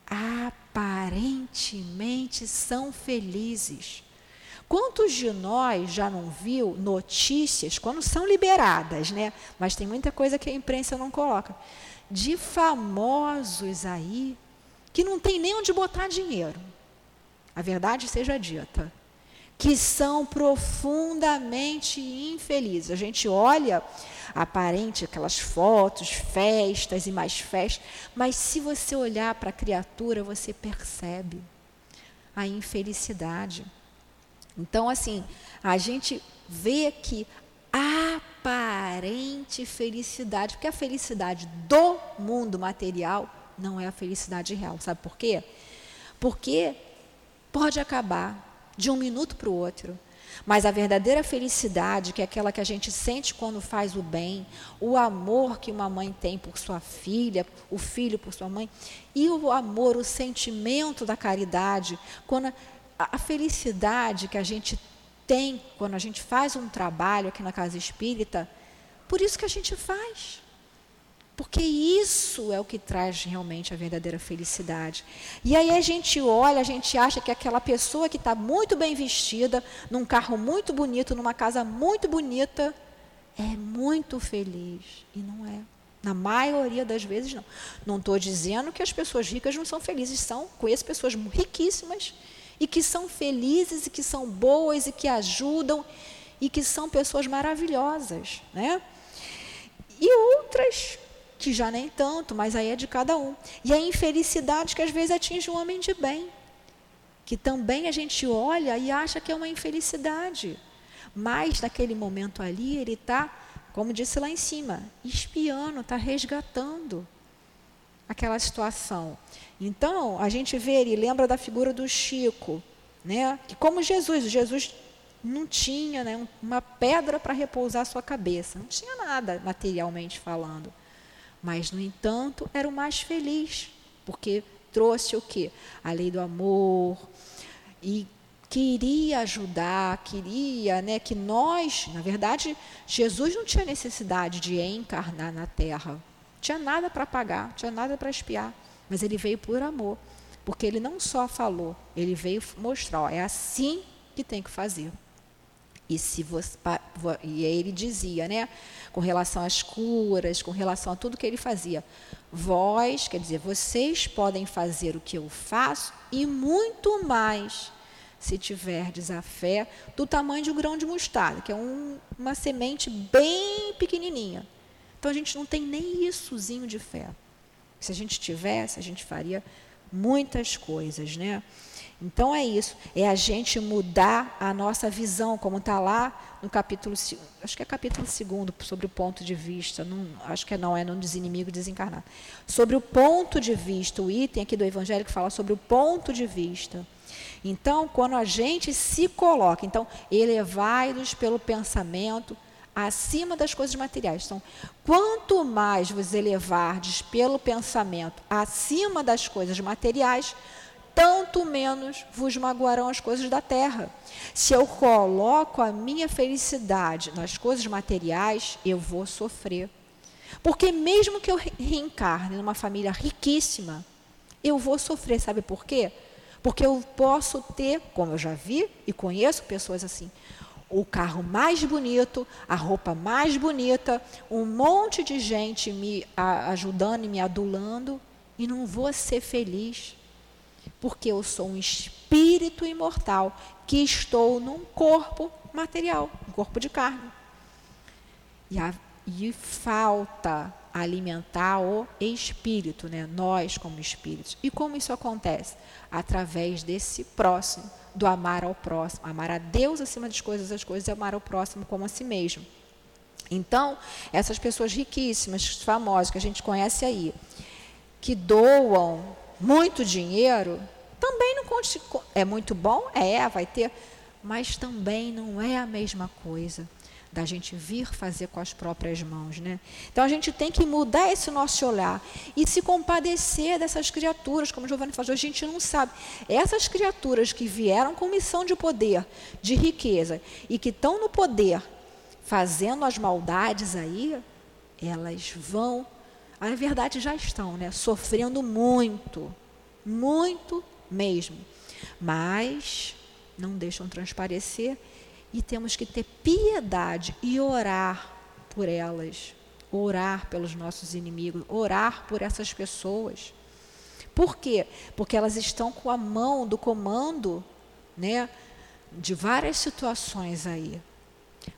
Aparentemente são felizes. Quantos de nós já não viu notícias, quando são liberadas, né? Mas tem muita coisa que a imprensa não coloca, de famosos aí que não tem nem onde botar dinheiro. A verdade seja dita que são profundamente infelizes. A gente olha aparente aquelas fotos, festas e mais festas, mas se você olhar para a criatura, você percebe a infelicidade. Então, assim, a gente vê que aparente felicidade, porque a felicidade do mundo material não é a felicidade real. Sabe por quê? Porque pode acabar de um minuto para o outro. Mas a verdadeira felicidade, que é aquela que a gente sente quando faz o bem, o amor que uma mãe tem por sua filha, o filho por sua mãe, e o amor, o sentimento da caridade, quando a, felicidade que a gente tem quando a gente faz um trabalho aqui na casa espírita, por isso que a gente faz. Porque isso é o que traz realmente a verdadeira felicidade. E aí a gente olha, a gente acha que aquela pessoa que está muito bem vestida, num carro muito bonito, numa casa muito bonita, é muito feliz. E não é. Na maioria das vezes, não. Não estou dizendo que as pessoas ricas não são felizes. São, conheço pessoas riquíssimas e que são felizes e que são boas e que ajudam e que são pessoas maravilhosas. Né? E outras que já nem tanto, mas aí é de cada um. E a infelicidade que às vezes atinge um homem de bem, que também a gente olha e acha que é uma infelicidade. Mas naquele momento ali, ele está, como disse lá em cima, espiando, está resgatando aquela situação. Então, a gente vê e lembra da figura do Chico, né? que como Jesus, Jesus não tinha né, uma pedra para repousar sua cabeça, não tinha nada materialmente falando. Mas, no entanto, era o mais feliz. porque trouxe o quê? A lei do amor e queria ajudar, queria, né, que nós, na verdade, Jesus não tinha necessidade de encarnar na terra. Tinha nada para pagar, tinha nada para espiar, mas ele veio por amor, porque ele não só falou, ele veio mostrar, ó, é assim que tem que fazer. E se você, e ele dizia, né, com relação às curas, com relação a tudo que ele fazia, vós, quer dizer, vocês podem fazer o que eu faço e muito mais, se tiverdes a fé do tamanho de um grão de mostarda, que é um, uma semente bem pequenininha. Então a gente não tem nem issozinho de fé. Se a gente tivesse, a gente faria muitas coisas, né? Então é isso, é a gente mudar a nossa visão, como está lá no capítulo, acho que é capítulo 2, sobre o ponto de vista, não, acho que não, é no desinimigo desencarnado. Sobre o ponto de vista, o item aqui do Evangelho que fala sobre o ponto de vista. Então, quando a gente se coloca, então, elevai-nos pelo pensamento acima das coisas materiais. Então, quanto mais vos elevardes pelo pensamento acima das coisas materiais, tanto menos vos magoarão as coisas da terra. Se eu coloco a minha felicidade nas coisas materiais, eu vou sofrer. Porque mesmo que eu reencarne numa família riquíssima, eu vou sofrer, sabe por quê? Porque eu posso ter, como eu já vi e conheço pessoas assim, o carro mais bonito, a roupa mais bonita, um monte de gente me ajudando e me adulando, e não vou ser feliz porque eu sou um espírito imortal que estou num corpo material, um corpo de carne. E, a, e falta alimentar o espírito, né? nós como espíritos. E como isso acontece? Através desse próximo, do amar ao próximo. Amar a Deus acima das coisas, as coisas, e amar ao próximo como a si mesmo. Então, essas pessoas riquíssimas, famosas, que a gente conhece aí, que doam muito dinheiro, também não é muito bom, é, vai ter, mas também não é a mesma coisa da gente vir fazer com as próprias mãos, né? Então a gente tem que mudar esse nosso olhar e se compadecer dessas criaturas, como Giovanni falou, a gente não sabe. Essas criaturas que vieram com missão de poder, de riqueza e que estão no poder fazendo as maldades aí, elas vão na verdade já estão, né, sofrendo muito, muito mesmo. Mas não deixam transparecer e temos que ter piedade e orar por elas, orar pelos nossos inimigos, orar por essas pessoas. Por quê? Porque elas estão com a mão do comando, né, de várias situações aí.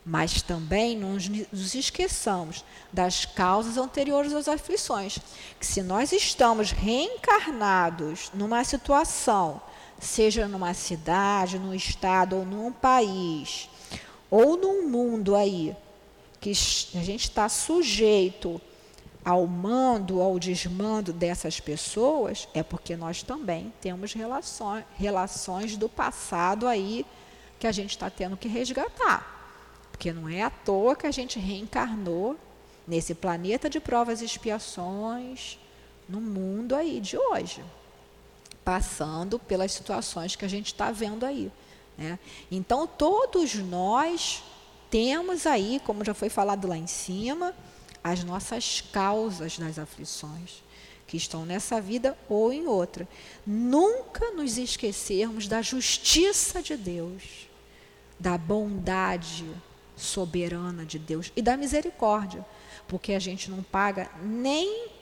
Mas também não nos esqueçamos das causas anteriores às aflições. Que se nós estamos reencarnados numa situação, seja numa cidade, num estado ou num país, ou num mundo aí, que a gente está sujeito ao mando, ao desmando dessas pessoas, é porque nós também temos relações, relações do passado aí que a gente está tendo que resgatar. Porque não é à toa que a gente reencarnou nesse planeta de provas e expiações, no mundo aí de hoje, passando pelas situações que a gente está vendo aí. Né? Então, todos nós temos aí, como já foi falado lá em cima, as nossas causas das aflições que estão nessa vida ou em outra. Nunca nos esquecermos da justiça de Deus, da bondade soberana de Deus e da misericórdia, porque a gente não paga nem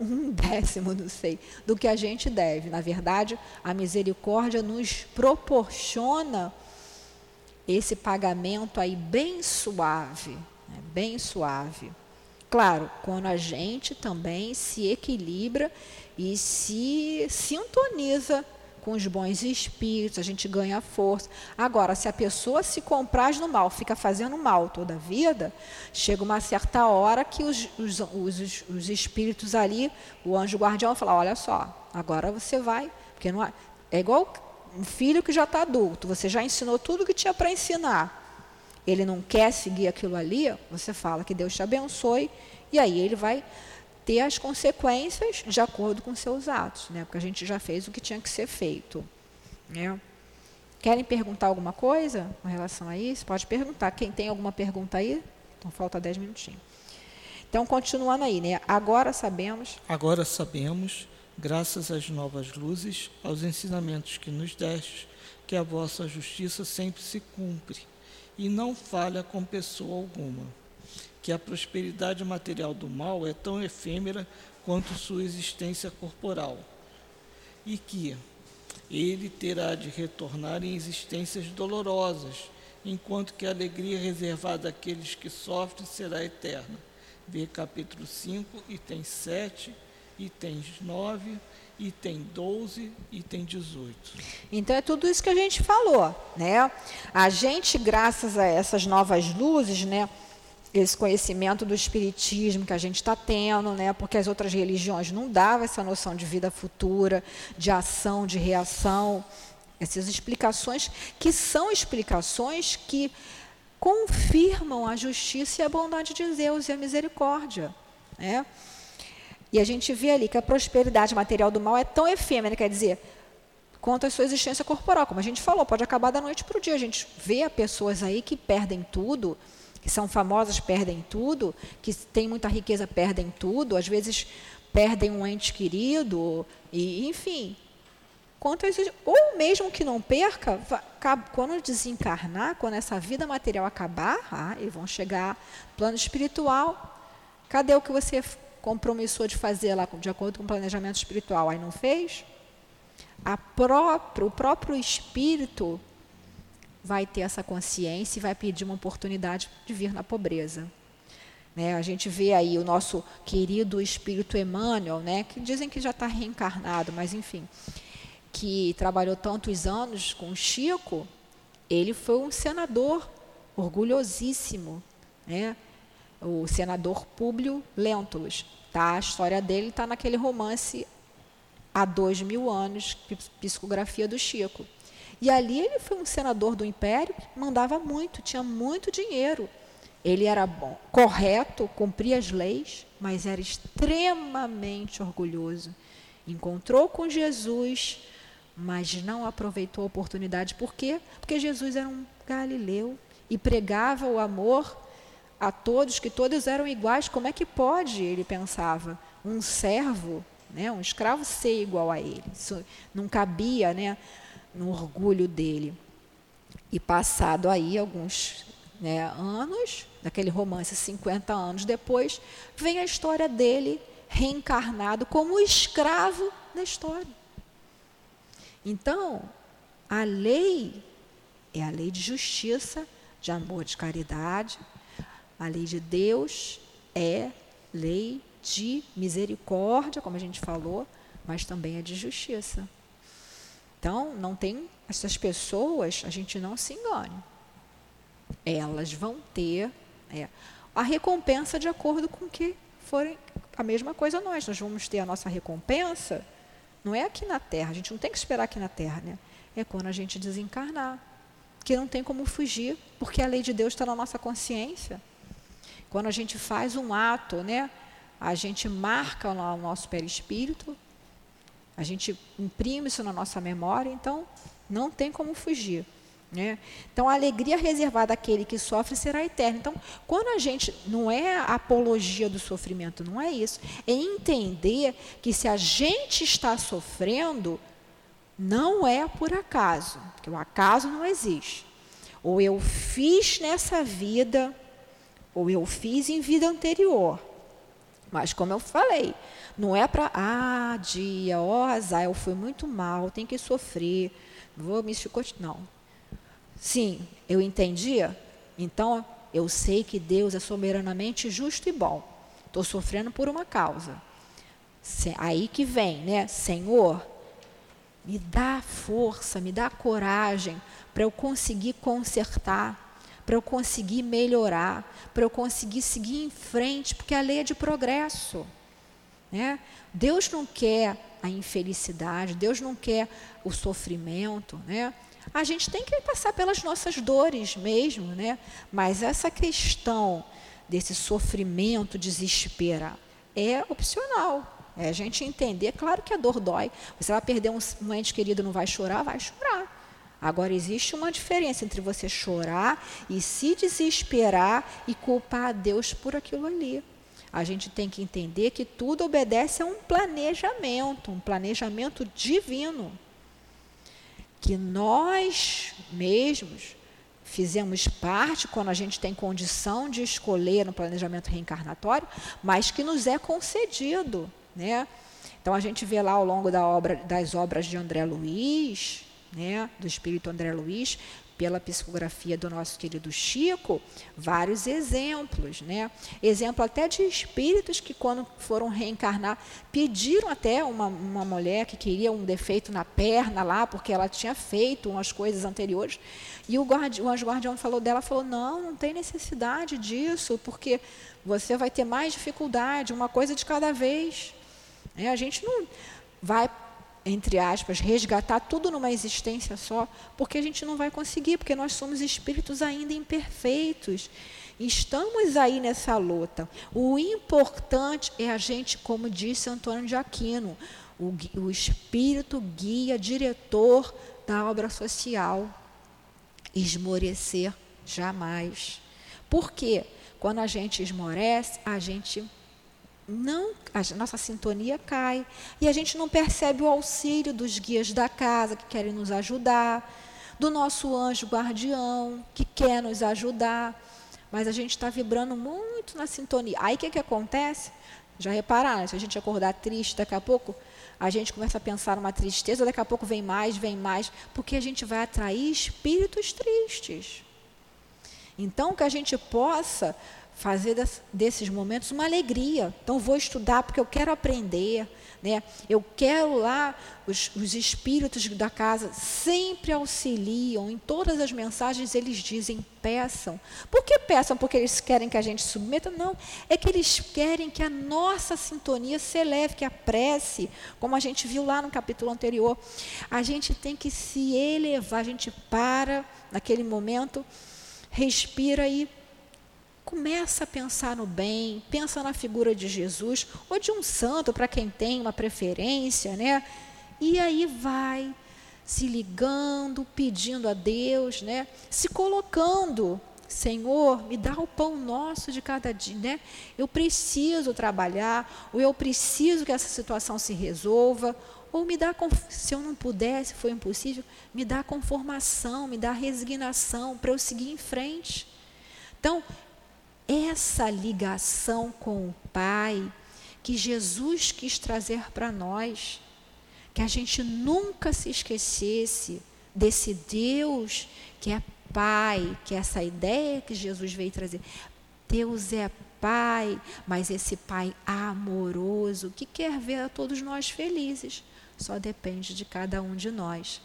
um *laughs* décimo, não sei, do que a gente deve. Na verdade, a misericórdia nos proporciona esse pagamento aí bem suave, né? bem suave. Claro, quando a gente também se equilibra e se sintoniza com os bons espíritos, a gente ganha força. Agora, se a pessoa se compraz no mal, fica fazendo mal toda a vida, chega uma certa hora que os, os, os, os espíritos ali, o anjo guardião, fala: olha só, agora você vai. Porque não é, é igual um filho que já está adulto, você já ensinou tudo que tinha para ensinar. Ele não quer seguir aquilo ali, você fala que Deus te abençoe, e aí ele vai ter as consequências de acordo com seus atos, né? Porque a gente já fez o que tinha que ser feito, né? Querem perguntar alguma coisa com relação a isso? Pode perguntar. Quem tem alguma pergunta aí? Então falta 10 minutinhos. Então, continuando aí, né? Agora sabemos.
Agora sabemos, graças às novas luzes, aos ensinamentos que nos deste, que a vossa justiça sempre se cumpre e não falha com pessoa alguma. Que a prosperidade material do mal é tão efêmera quanto sua existência corporal. E que ele terá de retornar em existências dolorosas, enquanto que a alegria reservada àqueles que sofrem será eterna Vê capítulo 5, item 7, itens 9, item 12, item 18.
Então é tudo isso que a gente falou, né? A gente, graças a essas novas luzes, né? Esse conhecimento do espiritismo que a gente está tendo, né? Porque as outras religiões não davam essa noção de vida futura, de ação, de reação, essas explicações que são explicações que confirmam a justiça e a bondade de Deus e a misericórdia. Né? E a gente vê ali que a prosperidade material do mal é tão efêmera, quer dizer, quanto a sua existência corporal. Como a gente falou, pode acabar da noite para o dia. A gente vê pessoas aí que perdem tudo, que são famosas, perdem tudo, que têm muita riqueza, perdem tudo, às vezes perdem um ente querido, e enfim, isso, ou mesmo que não perca, quando desencarnar, quando essa vida material acabar, ah, eles vão chegar plano espiritual. Cadê o que você compromissou de fazer lá de acordo com o planejamento espiritual? Aí não fez? Próprio, o próprio espírito vai ter essa consciência e vai pedir uma oportunidade de vir na pobreza. Né, a gente vê aí o nosso querido espírito Emmanuel, né, que dizem que já está reencarnado, mas enfim que trabalhou tantos anos com Chico, ele foi um senador orgulhosíssimo, né? o senador Públio Lentulus. Tá? A história dele está naquele romance Há Dois Mil Anos, Psicografia do Chico. E ali ele foi um senador do Império, mandava muito, tinha muito dinheiro. Ele era bom, correto, cumpria as leis, mas era extremamente orgulhoso. Encontrou com Jesus, mas não aproveitou a oportunidade. Por quê? Porque Jesus era um galileu e pregava o amor a todos, que todos eram iguais. Como é que pode, ele pensava, um servo, né, um escravo ser igual a ele? Isso não cabia né, no orgulho dele. E passado aí alguns né, anos, daquele romance 50 anos depois, vem a história dele reencarnado como escravo na história. Então, a lei é a lei de justiça, de amor, de caridade. A lei de Deus é lei de misericórdia, como a gente falou, mas também é de justiça. Então, não tem essas pessoas, a gente não se engane. Elas vão ter é, a recompensa de acordo com que forem a mesma coisa nós. Nós vamos ter a nossa recompensa não é aqui na Terra, a gente não tem que esperar aqui na Terra, né? É quando a gente desencarnar. Que não tem como fugir, porque a lei de Deus está na nossa consciência. Quando a gente faz um ato, né? A gente marca lá o nosso perispírito, a gente imprime isso na nossa memória, então não tem como fugir. Né? Então, a alegria reservada àquele que sofre será eterna. Então, quando a gente. Não é a apologia do sofrimento, não é isso. É entender que se a gente está sofrendo, não é por acaso, porque o acaso não existe. Ou eu fiz nessa vida, ou eu fiz em vida anterior. Mas, como eu falei, não é para. Ah, dia, ó, azar, eu fui muito mal, tenho que sofrer, vou me chicotear. Não Sim, eu entendia. Então, eu sei que Deus é soberanamente justo e bom. Estou sofrendo por uma causa. Aí que vem, né? Senhor, me dá força, me dá coragem para eu conseguir consertar, para eu conseguir melhorar, para eu conseguir seguir em frente, porque a lei é de progresso. Né? Deus não quer a infelicidade, Deus não quer o sofrimento, né? A gente tem que passar pelas nossas dores mesmo, né? Mas essa questão desse sofrimento desespera é opcional. É a gente entender, claro que a dor dói. Você vai perder um, um ente querido, não vai chorar? Vai chorar. Agora, existe uma diferença entre você chorar e se desesperar e culpar a Deus por aquilo ali. A gente tem que entender que tudo obedece a um planejamento, um planejamento divino. Que nós mesmos fizemos parte quando a gente tem condição de escolher no planejamento reencarnatório, mas que nos é concedido, né? Então a gente vê lá ao longo da obra, das obras de André Luiz, né, do espírito André Luiz, pela psicografia do nosso querido Chico, vários exemplos, né? Exemplo até de espíritos que, quando foram reencarnar, pediram até uma, uma mulher que queria um defeito na perna lá, porque ela tinha feito umas coisas anteriores, e o, guardi, o anjo guardião falou dela, falou, não, não tem necessidade disso, porque você vai ter mais dificuldade, uma coisa de cada vez. É, a gente não vai entre aspas, resgatar tudo numa existência só, porque a gente não vai conseguir, porque nós somos espíritos ainda imperfeitos. Estamos aí nessa luta. O importante é a gente, como disse Antônio de Aquino, o, o espírito guia, diretor da obra social. Esmorecer jamais. Por quê? Quando a gente esmorece, a gente não, a nossa sintonia cai e a gente não percebe o auxílio dos guias da casa que querem nos ajudar, do nosso anjo guardião que quer nos ajudar, mas a gente está vibrando muito na sintonia. Aí o que, que acontece? Já repararam? Se a gente acordar triste daqui a pouco, a gente começa a pensar numa tristeza, daqui a pouco vem mais, vem mais, porque a gente vai atrair espíritos tristes. Então, que a gente possa fazer desses momentos uma alegria. Então, vou estudar porque eu quero aprender. Né? Eu quero lá, os, os espíritos da casa sempre auxiliam, em todas as mensagens eles dizem peçam. Por que peçam? Porque eles querem que a gente submeta? Não, é que eles querem que a nossa sintonia se eleve, que a prece, como a gente viu lá no capítulo anterior, a gente tem que se elevar, a gente para naquele momento, respira e começa a pensar no bem, pensa na figura de Jesus ou de um santo para quem tem uma preferência, né? E aí vai se ligando, pedindo a Deus, né? Se colocando, Senhor, me dá o pão nosso de cada dia, né? Eu preciso trabalhar, ou eu preciso que essa situação se resolva, ou me dá, se eu não puder, se for impossível, me dá conformação, me dá resignação para eu seguir em frente. Então, essa ligação com o Pai que Jesus quis trazer para nós, que a gente nunca se esquecesse desse Deus que é Pai, que é essa ideia que Jesus veio trazer. Deus é Pai, mas esse Pai amoroso que quer ver a todos nós felizes. Só depende de cada um de nós.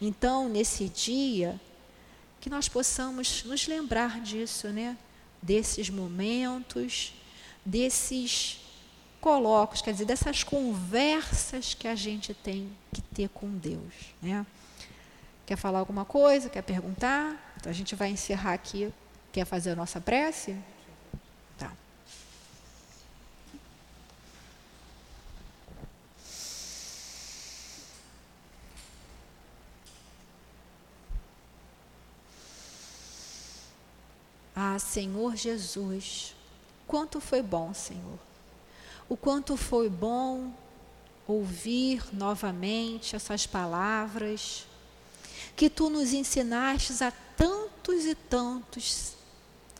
Então, nesse dia, que nós possamos nos lembrar disso, né? Desses momentos, desses colocos, quer dizer, dessas conversas que a gente tem que ter com Deus. Né? Quer falar alguma coisa? Quer perguntar? Então a gente vai encerrar aqui. Quer fazer a nossa prece? Ah, Senhor Jesus, quanto foi bom, Senhor. O quanto foi bom ouvir novamente essas palavras que tu nos ensinastes há tantos e tantos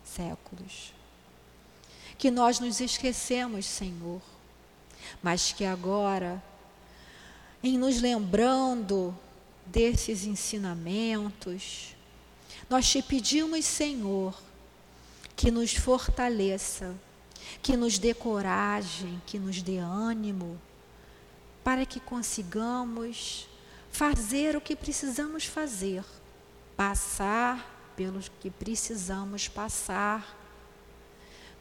séculos. Que nós nos esquecemos, Senhor, mas que agora, em nos lembrando desses ensinamentos, nós te pedimos, Senhor, que nos fortaleça, que nos dê coragem, que nos dê ânimo, para que consigamos fazer o que precisamos fazer, passar pelos que precisamos passar,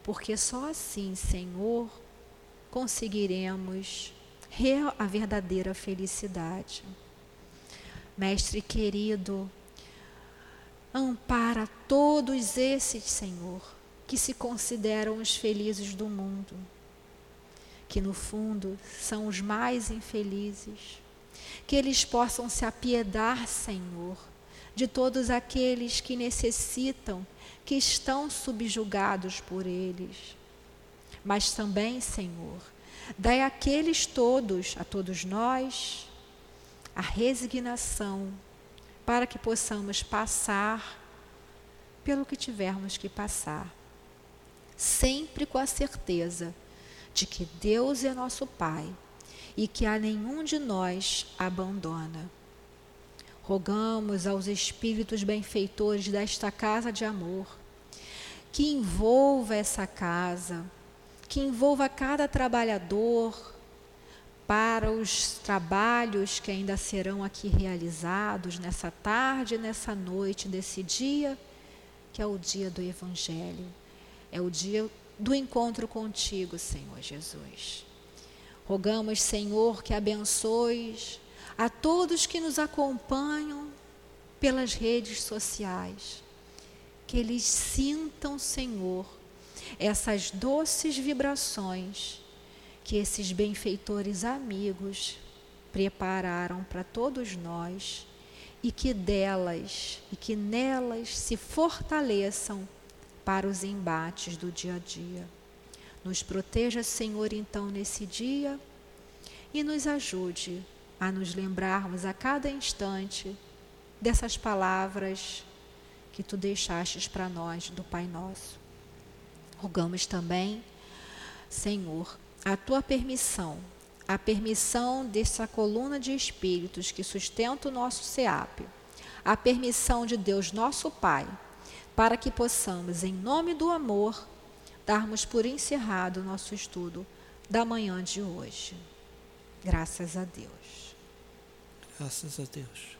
porque só assim, Senhor, conseguiremos a verdadeira felicidade. Mestre querido, Ampara todos esses, Senhor, que se consideram os felizes do mundo. que no fundo são os mais infelizes. Que eles possam se apiedar, Senhor, de todos aqueles que necessitam, que estão subjugados por eles. Mas também, Senhor, dai àqueles todos, a todos nós, a resignação para que possamos passar pelo que tivermos que passar, sempre com a certeza de que Deus é nosso Pai e que a nenhum de nós abandona. Rogamos aos espíritos benfeitores desta casa de amor que envolva essa casa, que envolva cada trabalhador para os trabalhos que ainda serão aqui realizados nessa tarde, nessa noite, desse dia, que é o dia do Evangelho, é o dia do encontro contigo, Senhor Jesus. Rogamos, Senhor, que abençoes a todos que nos acompanham pelas redes sociais. Que eles sintam, Senhor, essas doces vibrações que esses benfeitores amigos prepararam para todos nós e que delas e que nelas se fortaleçam para os embates do dia a dia. Nos proteja, Senhor, então nesse dia e nos ajude a nos lembrarmos a cada instante dessas palavras que tu deixastes para nós do Pai Nosso. Rogamos também, Senhor, a tua permissão, a permissão dessa coluna de espíritos que sustenta o nosso SEAP, a permissão de Deus, nosso Pai, para que possamos, em nome do amor, darmos por encerrado o nosso estudo da manhã de hoje. Graças a Deus.
Graças a Deus.